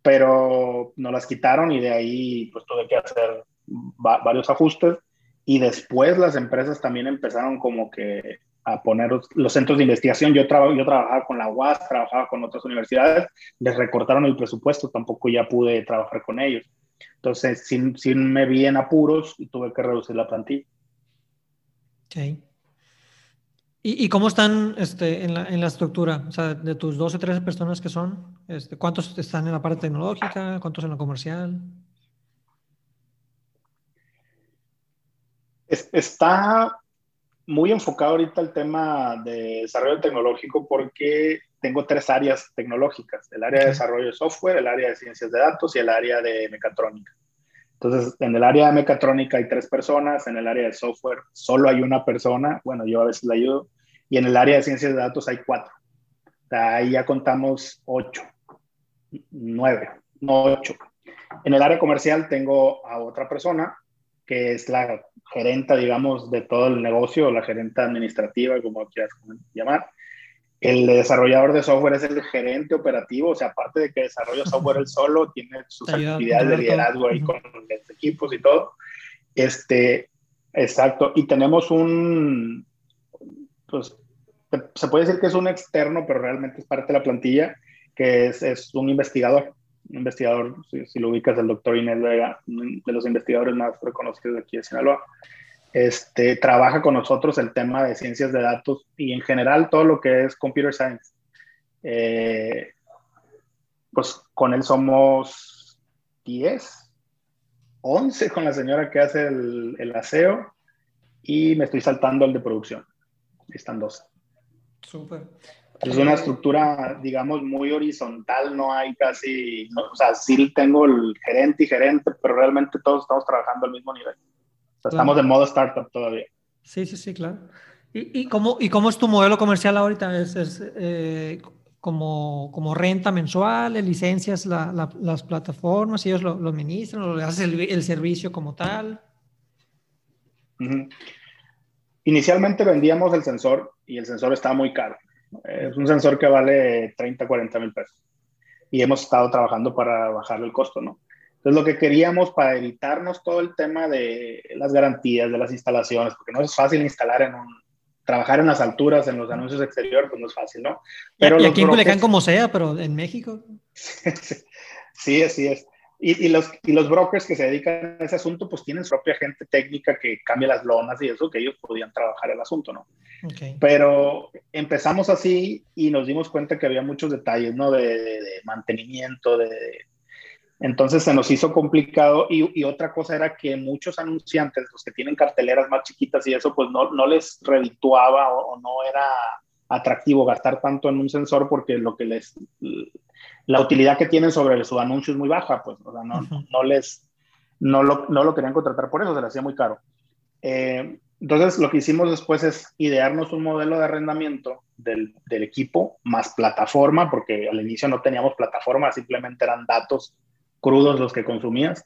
pero nos las quitaron y de ahí pues tuve que hacer varios ajustes y después las empresas también empezaron como que a poner los centros de investigación. Yo, yo trabajaba con la UAS, trabajaba con otras universidades, les recortaron el presupuesto, tampoco ya pude trabajar con ellos. Entonces, sí, me vi en apuros y tuve que reducir la plantilla. Ok. ¿Y, cómo están este, en, la, en, la, estructura? O sea, de tus 12, 13 personas que son, este, ¿cuántos están en la parte tecnológica? ¿Cuántos en la comercial? está muy enfocado ahorita el tema de desarrollo tecnológico porque tengo tres áreas tecnológicas, el área de desarrollo de software, el área de ciencias de datos y el área de mecatrónica. Entonces, en el área de mecatrónica hay tres personas, en el área de software solo hay una persona, bueno, yo a veces la ayudo, y en el área de ciencias de datos hay cuatro. ahí ya contamos ocho, nueve, no ocho. En el área comercial tengo a otra persona que es la gerenta, digamos, de todo el negocio, la gerenta administrativa, como quieras llamar. El desarrollador de software es el gerente operativo, o sea, aparte de que desarrolla software él solo, tiene sus actividades de liderazgo ahí con los equipos y todo. Este, exacto. Y tenemos un, pues, se puede decir que es un externo, pero realmente es parte de la plantilla, que es, es un investigador un investigador, si, lo ubicas, el doctor Inés Vega, de los investigadores más reconocidos aquí de Sinaloa, este, trabaja con nosotros el tema de ciencias de datos y en general todo lo que es computer science. Eh, pues con él somos 10, 11 con la señora que hace el, el aseo y me estoy saltando el de producción. Están dos. Súper. Es una estructura, digamos, muy horizontal, no hay casi, o sea, sí tengo el gerente y gerente, pero realmente todos estamos trabajando al mismo nivel. Sea, estamos en modo startup todavía. Sí, sí, sí, claro. ¿Y, y, cómo, y cómo es tu modelo comercial ahorita? ¿Es, es eh, como, como renta mensual, licencias la, las plataformas, ellos lo, lo administran o le haces el, el, servicio como tal? Inicialmente vendíamos el sensor y el sensor estaba muy caro. Es un sensor que vale 30, 40 mil pesos. Y hemos estado trabajando para bajarle el costo, ¿no? Entonces, lo que queríamos para evitarnos todo el tema de las garantías, de las instalaciones, porque no es fácil instalar en un, trabajar en las alturas, en los anuncios exteriores, pues no es fácil, ¿no? Pero y aquí en Culiacán como sea, pero en México. sí, así es. Y, los, y los brokers que se dedican a ese asunto, pues tienen su propia gente técnica que cambia las lonas y eso, que ellos podían trabajar el asunto, ¿no? Pero empezamos así y nos dimos cuenta que había muchos detalles, ¿no? De, mantenimiento, de, Entonces se nos hizo complicado y, y, otra cosa era que muchos anunciantes, los que tienen carteleras más chiquitas y eso, pues no, no les redituaba o, o no era atractivo gastar tanto en un sensor porque lo que les la utilidad que tienen sobre su anuncio es muy baja, pues, o sea, no, no les, no lo, no lo, querían contratar por eso, se les hacía muy caro. Eh, entonces, lo que hicimos después es idearnos un modelo de arrendamiento del, del, equipo más plataforma, porque al inicio no teníamos plataforma, simplemente eran datos crudos los que consumías.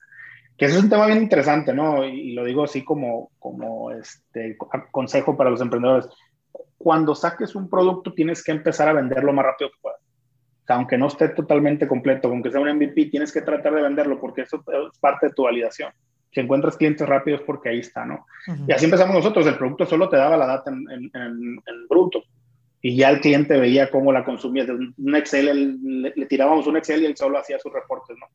Que eso es un tema bien interesante, ¿no? Y, lo digo así como, como este consejo para los emprendedores. Cuando saques un producto, tienes que empezar a venderlo lo más rápido que puedas aunque no esté totalmente completo, aunque sea un MVP, tienes que tratar de venderlo porque eso es parte de tu validación. Si encuentras clientes rápidos, porque ahí está, ¿no? Y así empezamos nosotros. El producto solo te daba la data en, en, bruto. Y ya el cliente veía cómo la consumía. Un Excel, le, tirábamos un Excel y él solo hacía sus reportes, ¿no?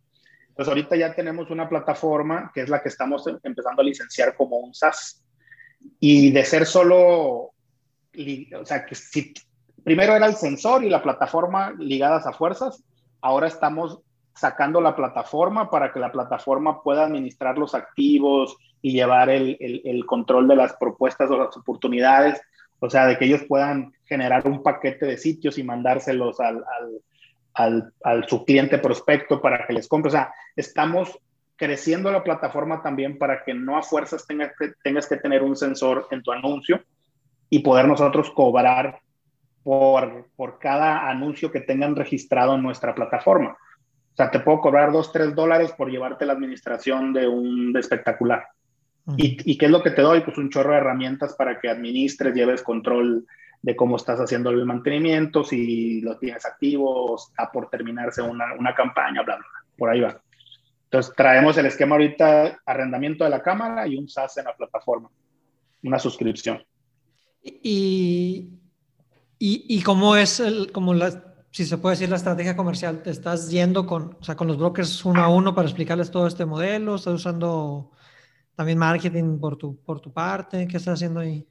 Entonces ahorita ya tenemos una plataforma que es la que estamos empezando a licenciar como un SaaS. Y de ser solo, o sea, que primero era el sensor y la plataforma ligadas a fuerzas. Ahora estamos sacando la plataforma para que la plataforma pueda administrar los activos y llevar el, control de las propuestas o las oportunidades. O sea, de que ellos puedan generar un paquete de sitios y mandárselos al, al, su cliente prospecto para que les compre. O sea, estamos creciendo la plataforma también para que no a fuerzas tengas que, tengas que tener un sensor en tu anuncio y poder nosotros cobrar por, por cada anuncio que tengan registrado en nuestra plataforma. O sea, te puedo cobrar dos, tres dólares por llevarte la administración de un espectacular. ¿Y, ¿Y, qué es lo que te doy? Pues un chorro de herramientas para que administres, lleves control de cómo estás haciendo el mantenimiento, si lo tienes activo, está por terminarse una, una campaña, bla, bla, bla. por ahí va. Entonces traemos el esquema ahorita, arrendamiento de la cámara y un SaaS en la plataforma, una suscripción. ¿Y, y, y cómo es, el, como la, si se puede decir, la estrategia comercial? ¿Te estás yendo con, o sea, con los brokers uno a uno para explicarles todo este modelo? ¿Estás usando también marketing por tu, por tu parte? ¿Qué estás haciendo ahí?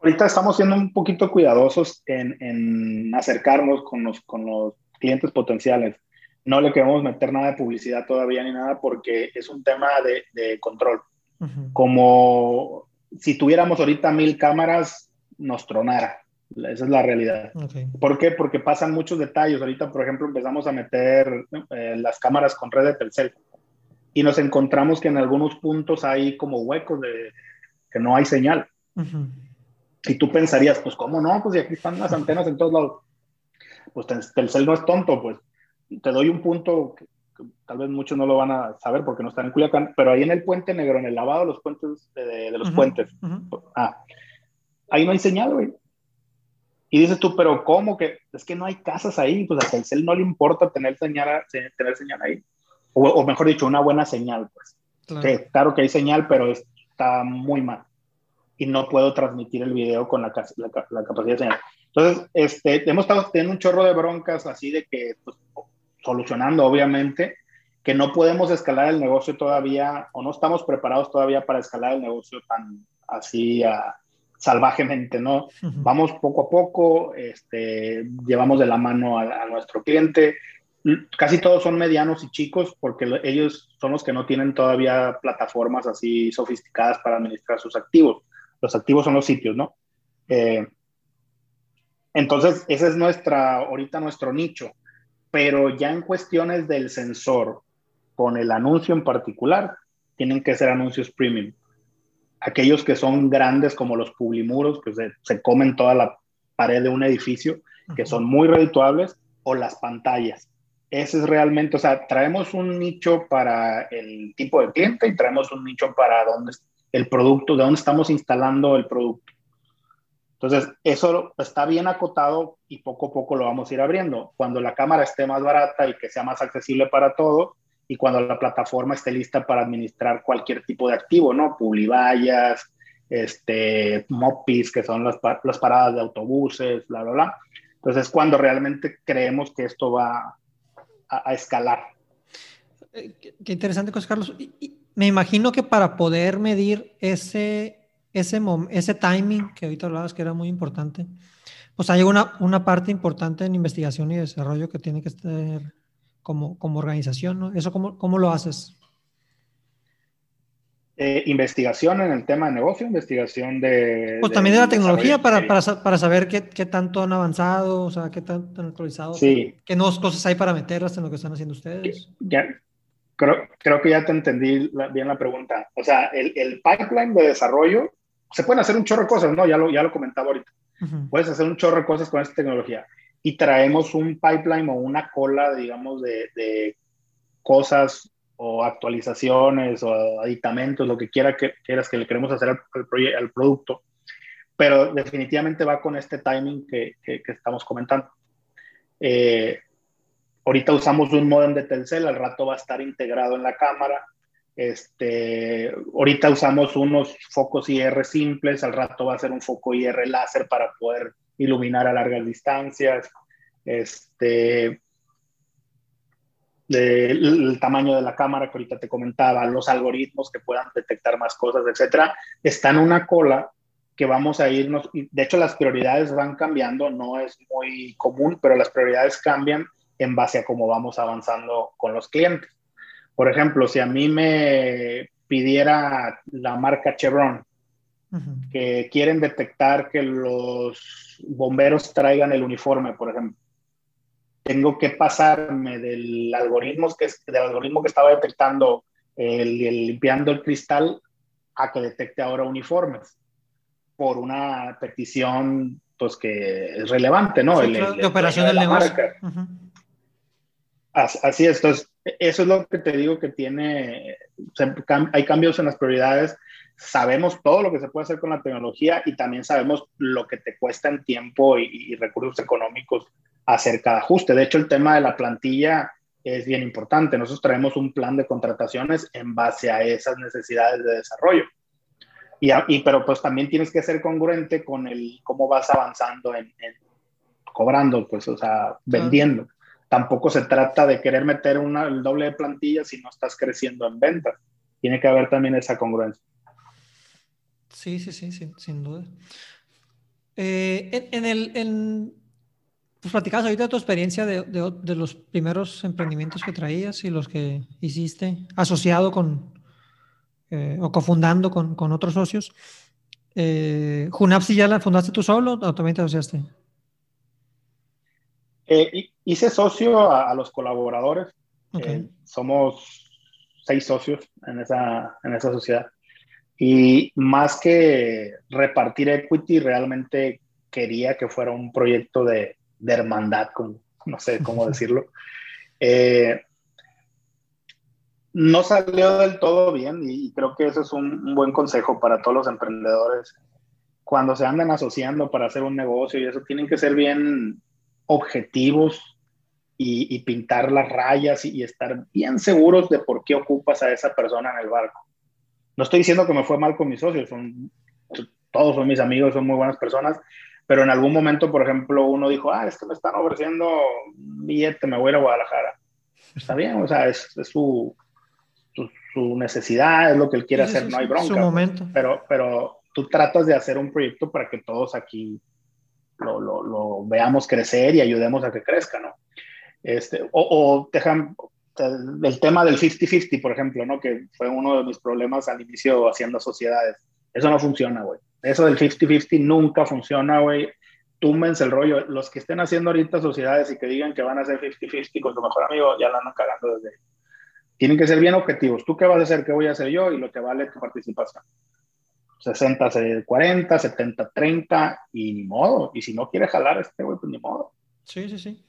Ahorita estamos siendo un poquito cuidadosos en, en acercarnos con los, con los clientes potenciales. No le queremos meter nada de publicidad todavía ni nada porque es un tema de, de control. Uh -huh. Como si tuviéramos ahorita mil cámaras, nos tronara. Esa es la realidad. Okay. ¿Por qué? Porque pasan muchos detalles. Ahorita, por ejemplo, empezamos a meter eh, las cámaras con red de Telcel y nos encontramos que en algunos puntos hay como huecos de que no hay señal. Uh -huh. Y tú pensarías, pues, ¿cómo no? Pues, y aquí están las antenas en todos lados. Pues Telcel no es tonto, pues. Te doy un punto que, que tal vez muchos no lo van a saber porque no están en Culiacán, pero ahí en el Puente Negro, en el lavado de los puentes, de, de los uh -huh. puentes, uh -huh. ah, ahí no hay señal, güey. Y dices tú, pero ¿cómo que? Es que no hay casas ahí, pues a Telcel no le importa tener señal, tener señal ahí. O, o mejor dicho, una buena señal, pues. Claro que hay señal, pero está muy mal. Y no puedo transmitir el video con la, la, la capacidad de señal. Entonces, este, hemos estado teniendo un chorro de broncas así de que, pues, solucionando, obviamente, que no podemos escalar el negocio todavía, o no estamos preparados todavía para escalar el negocio tan así a, salvajemente, ¿no? Uh -huh. Vamos poco a poco, este, llevamos de la mano a, a, nuestro cliente. Casi todos son medianos y chicos porque ellos son los que no tienen todavía plataformas así sofisticadas para administrar sus activos. Los activos son los sitios, ¿no? Eh, entonces, ese es nuestra, ahorita nuestro nicho. Pero ya en cuestiones del sensor, con el anuncio en particular, tienen que ser anuncios premium aquellos que son grandes como los publimuros, que se, se comen toda la pared de un edificio, que son muy redituables, o las pantallas. Ese es realmente, o sea, traemos un nicho para el tipo de cliente y traemos un nicho para dónde el producto, de dónde estamos instalando el producto. Entonces, eso está bien acotado y poco a poco lo vamos a ir abriendo. Cuando la cámara esté más barata y que sea más accesible para todos, y cuando la plataforma esté lista para administrar cualquier tipo de activo, ¿no? Publivallas, este, Mopis, que son las, las paradas de autobuses, bla, bla, bla. Entonces, cuando realmente creemos que esto va a, escalar. Eh, qué interesante cosa, Carlos. Me imagino que para poder medir ese, ese, ese timing que ahorita hablabas que era muy importante, pues hay una, una parte importante en investigación y desarrollo que tiene que estar como, como organización, ¿no? ¿Eso cómo, cómo lo haces? Eh, investigación en el tema de negocio, investigación de... Pues de, también de la tecnología para, para, para, saber qué, qué, tanto han avanzado, o sea, qué tanto han actualizado, sí. qué, qué nuevas cosas hay para meterlas en lo que están haciendo ustedes. Ya, creo, creo que ya te entendí la, bien la pregunta. O sea, el, el, pipeline de desarrollo, se pueden hacer un chorro de cosas, ¿no? Ya lo, ya lo comentaba ahorita. Uh -huh. Puedes hacer un chorro de cosas con esta tecnología y traemos un pipeline o una cola, digamos, de, de cosas o actualizaciones o aditamentos, lo que quiera que quieras que le queremos hacer al, al, al producto, pero definitivamente va con este timing que, que, que estamos comentando. Eh, ahorita usamos un modem de Telcel, al rato va a estar integrado en la cámara. Este, ahorita usamos unos focos IR simples, al rato va a ser un foco IR láser para poder iluminar a largas distancias, este, el tamaño de la cámara que ahorita te comentaba, los algoritmos que puedan detectar más cosas, etcétera, está en una cola que vamos a irnos, de hecho las prioridades van cambiando, no es muy común, pero las prioridades cambian en base a cómo vamos avanzando con los clientes. Por ejemplo, si a mí me pidiera la marca Chevron, uh -huh. que quieren detectar que los bomberos traigan el uniforme, por ejemplo. Tengo que pasarme del algoritmo que, del algoritmo que estaba detectando el, el, limpiando el cristal a que detecte ahora uniformes por una petición pues que es relevante, ¿no? Sí, el, claro, el, de operación del negocio. Uh -huh. Así es, entonces eso es lo que te digo que tiene, hay cambios en las prioridades, sabemos todo lo que se puede hacer con la tecnología y también sabemos lo que te cuesta en tiempo y, y recursos económicos hacer cada ajuste. De hecho, el tema de la plantilla es bien importante. Nosotros traemos un plan de contrataciones en base a esas necesidades de desarrollo. Y, y pero pues también tienes que ser congruente con el cómo vas avanzando en, cobrando, pues, o sea, vendiendo. Tampoco se trata de querer meter una, el doble de plantilla si no estás creciendo en ventas. Tiene que haber también esa congruencia. Sí, sí, sí, sin, duda. Eh, en, el, en, pues platicabas ahorita de tu experiencia de, de, los primeros emprendimientos que traías y los que hiciste asociado con eh, o cofundando con, con otros socios. Eh, ¿Junapsi ya la fundaste tú solo o también te asociaste? Eh, hice socio a, los colaboradores. Eh, somos seis socios en esa, en esa sociedad. Y más que repartir equity, realmente quería que fuera un proyecto de, de hermandad, no sé cómo decirlo. Eh, no salió del todo bien y creo que eso es un, buen consejo para todos los emprendedores. Cuando se andan asociando para hacer un negocio y eso, tienen que ser bien objetivos y, pintar las rayas y, estar bien seguros de por qué ocupas a esa persona en el barco. No estoy diciendo que me fue mal con mis socios, son, todos son mis amigos, son muy buenas personas, pero en algún momento, por ejemplo, uno dijo, ah, es que me están ofreciendo un billete, me voy a ir a Guadalajara. Está bien, o sea, es, su, su, necesidad, es lo que él quiere hacer, no hay bronca. Su pues. momento. Pero, pero tú tratas de hacer un proyecto para que todos aquí lo, lo, lo veamos crecer y ayudemos a que crezca, ¿no? Este, o, o dejan el tema del 50-50, por ejemplo, ¿no? Que fue uno de mis problemas al inicio haciendo sociedades. Eso no funciona, güey. Eso del 50-50 nunca funciona, güey. Túmense el rollo. Los que estén haciendo ahorita sociedades y que digan que van a hacer 50-50 con tu mejor amigo, ya la andan cagando desde. Tienen que ser bien objetivos. ¿Tú qué vas a hacer? ¿Qué voy a hacer yo? Y lo que vale tu participación. 60, 40, 70, 30 y ni modo. Y si no quiere jalar este güey, pues ni modo. Sí, sí, sí.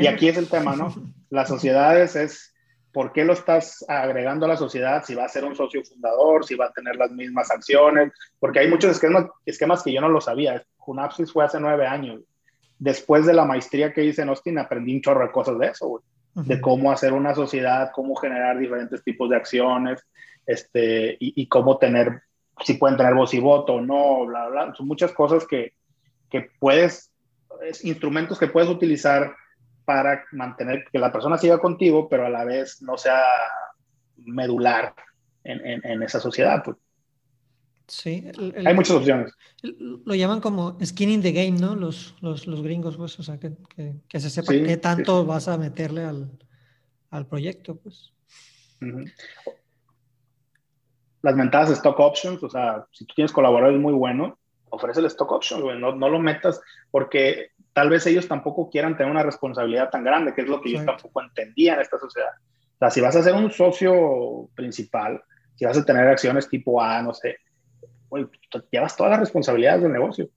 y aquí es el tema, ¿no? Las sociedades es ¿por qué lo estás agregando a la sociedad? Si va a ser un socio fundador, si va a tener las mismas acciones, porque hay muchos esquemas, esquemas que yo no lo sabía. Junapsis fue hace nueve años. Después de la maestría que hice en Austin, aprendí un chorro de cosas de eso, de cómo hacer una sociedad, cómo generar diferentes tipos de acciones, este, y, cómo tener, si pueden tener voz y voto o no, bla, bla. Son muchas cosas que, que puedes, instrumentos que puedes utilizar para mantener que la persona siga contigo, pero a la vez no sea medular en, en, esa sociedad. Pues. Sí. Hay muchas opciones. Lo llaman como skin in the game, ¿no? Los, los, los gringos, pues, o sea, que, que, se sepa qué tanto vas a meterle al, al proyecto, pues. Las mentadas stock options, o sea, si tú tienes colaboradores muy buenos, ofrece el stock option, no, no lo metas porque tal vez ellos tampoco quieran tener una responsabilidad tan grande, que es lo que yo tampoco entendía en esta sociedad. O sea, si vas a ser un socio principal, si vas a tener acciones tipo A, no sé, llevas todas las responsabilidades del negocio.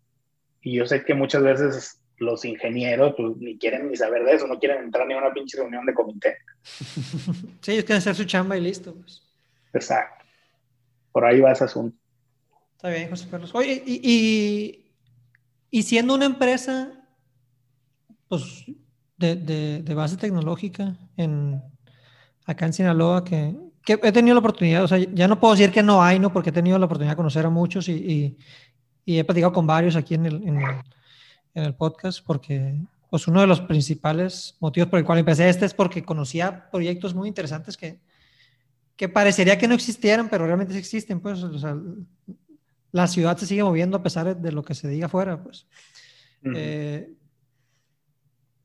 Y yo sé que muchas veces los ingenieros pues, ni quieren ni saber de eso, no quieren entrar ni a una pinche reunión de comité. Sí, ellos quieren hacer su chamba y listo. Pues. Exacto. Por ahí va ese asunto. Está bien, José Carlos. Oye, y, y siendo una empresa pues, de, de, base tecnológica en, acá en Sinaloa que, que, he tenido la oportunidad, o sea, ya no puedo decir que no hay, ¿no? Porque he tenido la oportunidad de conocer a muchos y, y, he platicado con varios aquí en el, en el, podcast porque pues uno de los principales motivos por el cual empecé este es porque conocía proyectos muy interesantes que, que parecería que no existieran, pero realmente existen, pues, o sea, la ciudad se sigue moviendo a pesar de lo que se diga afuera, pues.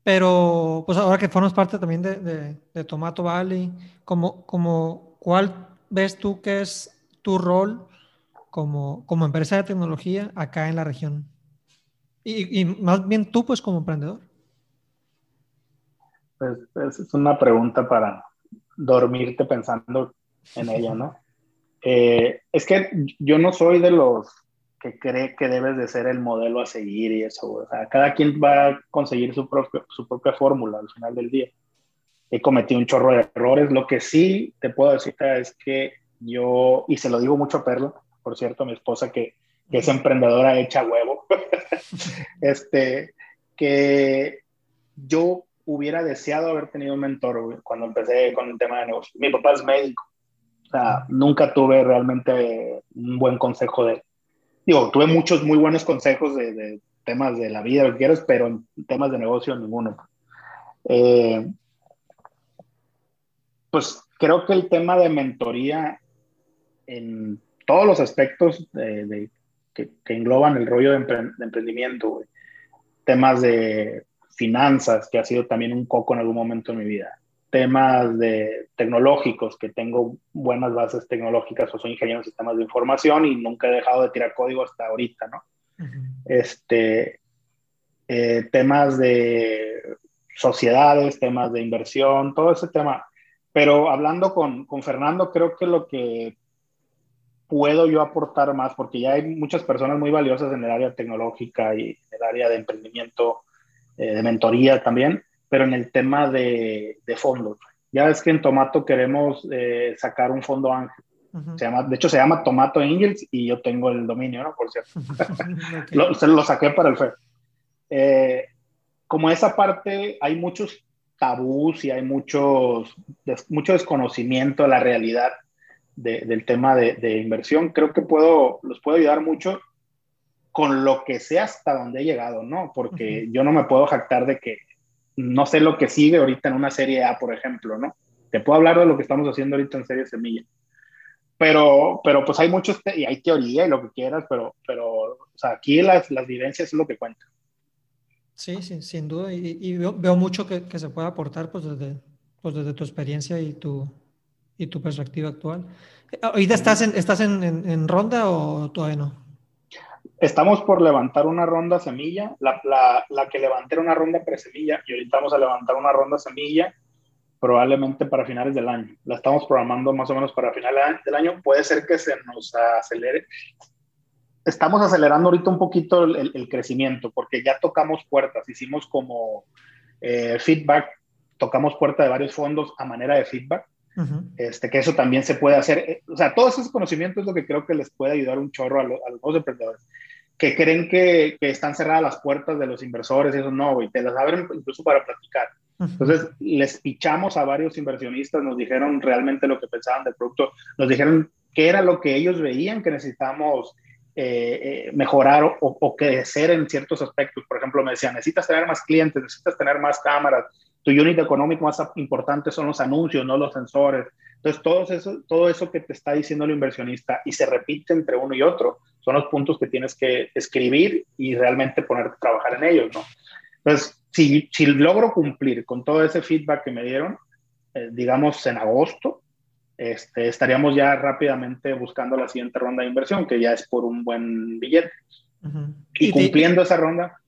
Pero pues ahora que formas parte también de, de, Tomato Valley, como, como, ¿cuál ves tú que es tu rol como, como empresa de tecnología acá en la región? Y, y más bien tú pues como emprendedor. Pues, es una pregunta para dormirte pensando en ella, ¿no? Eh, es que yo no soy de los que cree que debes de ser el modelo a seguir y eso. Cada quien va a conseguir su, propio, su propia fórmula al final del día. He cometido un chorro de errores. Lo que sí te puedo decir es que yo, y se lo digo mucho a Perlo, por cierto, mi esposa que, es emprendedora hecha huevo, este, que yo hubiera deseado haber tenido un mentor cuando empecé con el tema de negocio. Mi papá es médico. O sea, nunca tuve realmente un buen consejo de... Digo, tuve muchos muy buenos consejos de, temas de la vida, lo que quieras, pero en temas de negocio ninguno. Eh, pues creo que el tema de mentoría en todos los aspectos de, que, engloban el rollo de, emprendimiento, temas de finanzas, que ha sido también un coco en algún momento en mi vida, temas de tecnológicos, que tengo buenas bases tecnológicas o soy ingeniero en sistemas de información y nunca he dejado de tirar código hasta ahorita, ¿no? Este, eh, temas de sociedades, temas de inversión, todo ese tema. Pero hablando con, con Fernando, creo que lo que puedo yo aportar más, porque ya hay muchas personas muy valiosas en el área tecnológica y en el área de emprendimiento, eh, de mentoría también, pero en el tema de, de fondos. Ya ves que en Tomato queremos eh, sacar un fondo ángel. se llama, de hecho, se llama Tomato Angels y yo tengo el dominio, ¿no? Por cierto. lo, se lo saqué para el FED. Eh, como esa parte, hay muchos tabús y hay muchos, mucho desconocimiento de la realidad del tema de, inversión. Creo que puedo, los puedo ayudar mucho con lo que sé hasta donde he llegado, ¿no? Porque yo no me puedo jactar de que no sé lo que sigue ahorita en una serie A, por ejemplo, ¿no? Te puedo hablar de lo que estamos haciendo ahorita en serie Semilla. Pero, pero pues hay muchos, y hay teoría y lo que quieras, pero, pero aquí las, las vivencias es lo que cuenta. Sí, sí, sin duda. Y, veo, mucho que, se puede aportar pues desde, pues desde tu experiencia y tu, y tu perspectiva actual. ¿Ahorita estás en, estás en, en, ronda o todavía no? Estamos por levantar una ronda semilla. La, la, la que levanté era una ronda pre-semilla y ahorita vamos a levantar una ronda semilla probablemente para finales del año. La estamos programando más o menos para finales del año. Puede ser que se nos acelere. Estamos acelerando ahorita un poquito el, el crecimiento porque ya tocamos puertas. Hicimos como eh, feedback, tocamos puerta de varios fondos a manera de feedback este, que eso también se puede hacer. Eh, o sea, todo ese conocimiento es lo que creo que les puede ayudar un chorro a, los nuevos emprendedores que creen que, que, están cerradas las puertas de los inversores y eso no, y te las abren incluso para platicar. Entonces, les pichamos a varios inversionistas, nos dijeron realmente lo que pensaban del producto, nos dijeron qué era lo que ellos veían que necesitábamos eh, eh, mejorar o, o, crecer en ciertos aspectos. Por ejemplo, me decían, necesitas tener más clientes, necesitas tener más cámaras, tu unit económico más importante son los anuncios, no los sensores. Entonces, todo eso, todo eso que te está diciendo el inversionista y se repite entre uno y otro, son los puntos que tienes que escribir y realmente ponerte a trabajar en ellos, ¿no? Entonces, si, si logro cumplir con todo ese feedback que me dieron, eh, digamos en agosto, este, estaríamos ya rápidamente buscando la siguiente ronda de inversión, que ya es por un buen billete. Y, cumpliendo esa ronda,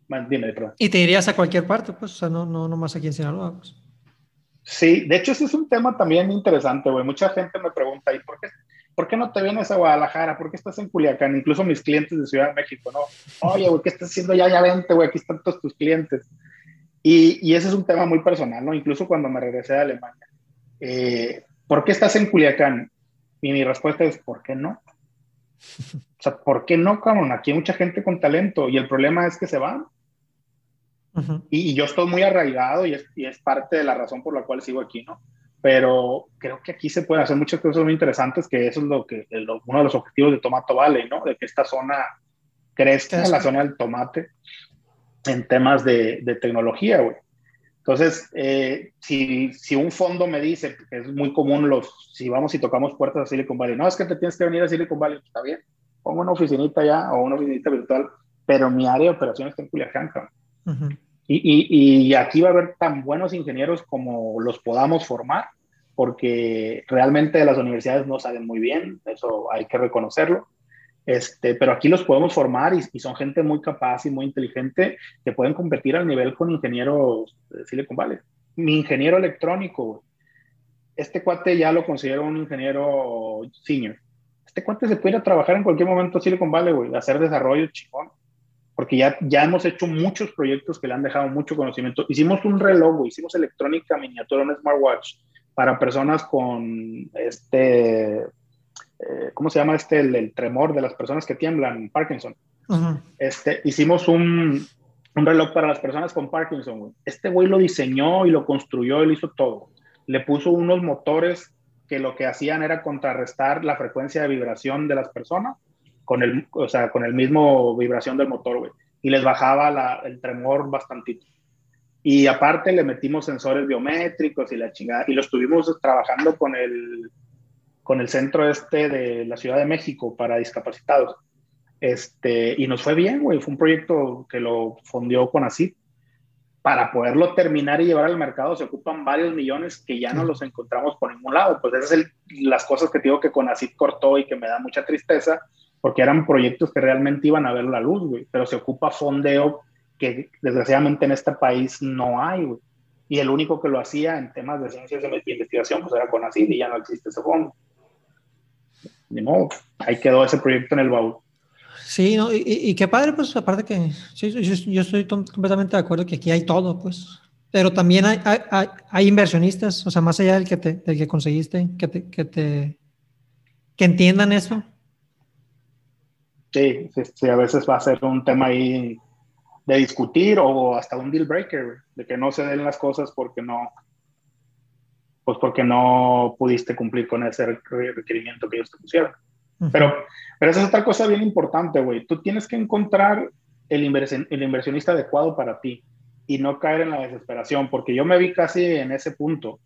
y te irías a cualquier parte, pues, o sea, no, no, no más aquí en Sinaloa, pues. Sí, de hecho ese es un tema también interesante, güey. Mucha gente me pregunta, ¿y por qué, por qué no te vienes a Guadalajara? ¿Por qué estás en Culiacán? Incluso mis clientes de Ciudad de México, ¿no? Oye, güey, ¿qué estás haciendo ya? Ya vente, güey, aquí están todos tus clientes. Y, y, ese es un tema muy personal, ¿no? Incluso cuando me regresé a Alemania. Eh, ¿Por qué estás en Culiacán? Y mi respuesta es, ¿por qué no? O sea, ¿por qué no, cabrón? Aquí hay mucha gente con talento y el problema es que se van y, yo estoy muy arraigado y es, y es, parte de la razón por la cual sigo aquí, ¿no? Pero creo que aquí se pueden hacer muchas cosas muy interesantes, que eso es lo que, uno de los objetivos de Tomato Valley, ¿no? De que esta zona crezca, la zona del tomate, en temas de, de tecnología, güey. Entonces, eh, si, si, un fondo me dice, que es muy común los, si vamos y tocamos puertas a Silicon Valley, no, es que te tienes que venir a Silicon Valley, está bien, pongo una oficinita ya o una oficinita virtual, pero mi área de operaciones está en Culiacán, y, y, aquí va a haber tan buenos ingenieros como los podamos formar, porque realmente las universidades no salen muy bien, eso hay que reconocerlo. Este, pero aquí los podemos formar y, son gente muy capaz y muy inteligente que pueden competir al nivel con ingenieros de Silicon Valley. Mi ingeniero electrónico, este cuate ya lo considero un ingeniero senior. Este cuate se puede ir a trabajar en cualquier momento a Silicon Valley, güey, hacer desarrollo chingón porque ya, ya hemos hecho muchos proyectos que le han dejado mucho conocimiento. Hicimos un reloj, hicimos electrónica miniatura, un smartwatch para personas con este, eh, ¿cómo se llama este? El, tremor de las personas que tiemblan, Parkinson. este, hicimos un, un reloj para las personas con Parkinson, güey. Este güey lo diseñó y lo construyó, él hizo todo. Le puso unos motores que lo que hacían era contrarrestar la frecuencia de vibración de las personas con el, o sea, con el mismo vibración del motor, güey. Y les bajaba la, el tremor bastantito. Y aparte le metimos sensores biométricos y la chingada. Y lo estuvimos trabajando con el, con el centro este de la Ciudad de México para discapacitados. Este, y nos fue bien, güey. Fue un proyecto que lo fundió con así. Para poderlo terminar y llevar al mercado se ocupan varios millones que ya no los encontramos por ningún lado. Pues esas son las cosas que digo que con así cortó y que me da mucha tristeza, porque eran proyectos que realmente iban a ver la luz, güey. Pero se ocupa fondeo que desgraciadamente en este país no hay, güey. Y el único que lo hacía en temas de ciencias de investigación, pues era con así y ya no existe ese fondo. Ni modo, ahí quedó ese proyecto en el baúl. Sí, no, y, qué padre, pues aparte que sí, yo, estoy completamente de acuerdo que aquí hay todo, pues. Pero también hay, hay, hay inversionistas, o sea, más allá del que, te, del que conseguiste, que te, que te que entiendan eso. Sí, sí, a veces va a ser un tema ahí de discutir o hasta un deal breaker, de que no se den las cosas porque no, pues porque no pudiste cumplir con ese requerimiento que ellos te pusieron. Pero, pero esa es otra cosa bien importante, güey. Tú tienes que encontrar el, el inversionista adecuado para ti y no caer en la desesperación, porque yo me vi casi en ese punto.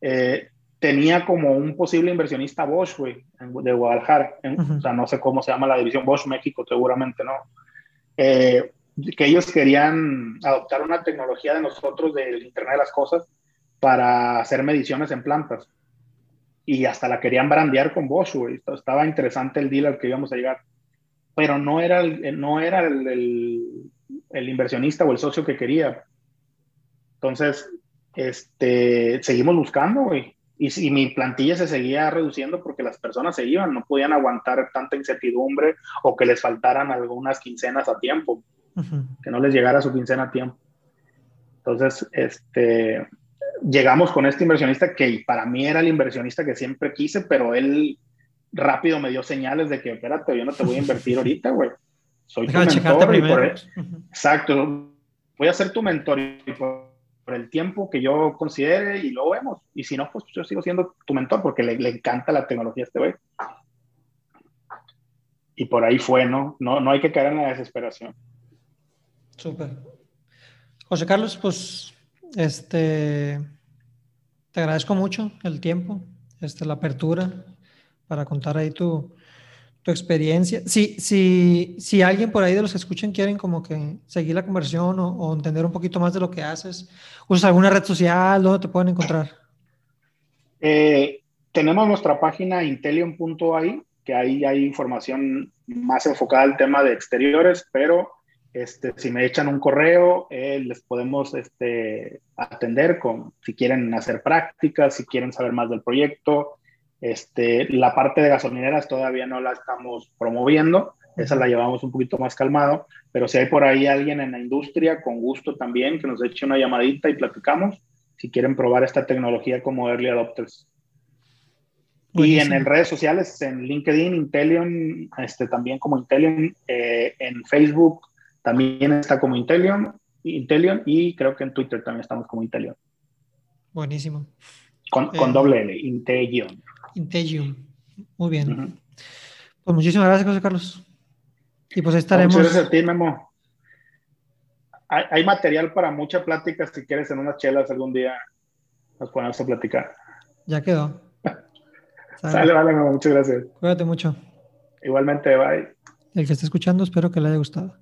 Eh, tenía como un posible inversionista Bosch, güey, de Guadalajara. O sea, no sé cómo se llama la división Bosch México, seguramente no. Eh, que ellos querían adoptar una tecnología de nosotros del Internet de las Cosas para hacer mediciones en plantas y hasta la querían brandear con Bosch, güey. Estaba interesante el deal al que íbamos a llegar. Pero no era, el, no era el, el, inversionista o el socio que quería. Entonces, este, seguimos buscando, güey. Y, y, mi plantilla se seguía reduciendo porque las personas se iban, no podían aguantar tanta incertidumbre o que les faltaran algunas quincenas a tiempo, que no les llegara su quincena a tiempo. Entonces, este, llegamos con este inversionista que para mí era el inversionista que siempre quise, pero él rápido me dio señales de que, espérate, yo no te voy a invertir ahorita, güey. Soy tu mentor. Y por, exacto. Voy a ser tu mentor y por, el tiempo que yo considere y luego vemos. Y si no, pues yo sigo siendo tu mentor porque le, le encanta la tecnología a este güey. Y por ahí fue, ¿no? ¿no? No hay que caer en la desesperación. Súper. José Carlos, pues este, te agradezco mucho el tiempo, este, la apertura para contar ahí tu, tu experiencia. Si, si, si alguien por ahí de los que escuchen quieren como que seguir la conversación o, entender un poquito más de lo que haces, ¿usas alguna red social? ¿Dónde te pueden encontrar? Eh, tenemos nuestra página intelion.ai, que ahí hay información más enfocada al tema de exteriores, pero este, si me echan un correo, eh, les podemos este, atender con si quieren hacer prácticas, si quieren saber más del proyecto. Este, la parte de gasolineras todavía no la estamos promoviendo, esa la llevamos un poquito más calmado, pero si hay por ahí alguien en la industria, con gusto también, que nos eche una llamadita y platicamos, si quieren probar esta tecnología como Early Adopters. Y en, redes sociales, en LinkedIn, Intelion, este, también como Intelion, eh, en Facebook, también está como Intelion, Intelion y creo que en Twitter también estamos como Intelion. Buenísimo. Con, con eh, doble L, Intelion. Intelion. Muy bien. Pues muchísimas gracias, José Carlos. Y pues estaremos. Muchas gracias a ti, Memo. Hay, hay, material para mucha plática si quieres en unas chelas algún día nos ponemos a platicar. Ya quedó. Sale, vale, Memo. Muchas gracias. Cuídate mucho. Igualmente, bye. El que esté escuchando, espero que le haya gustado.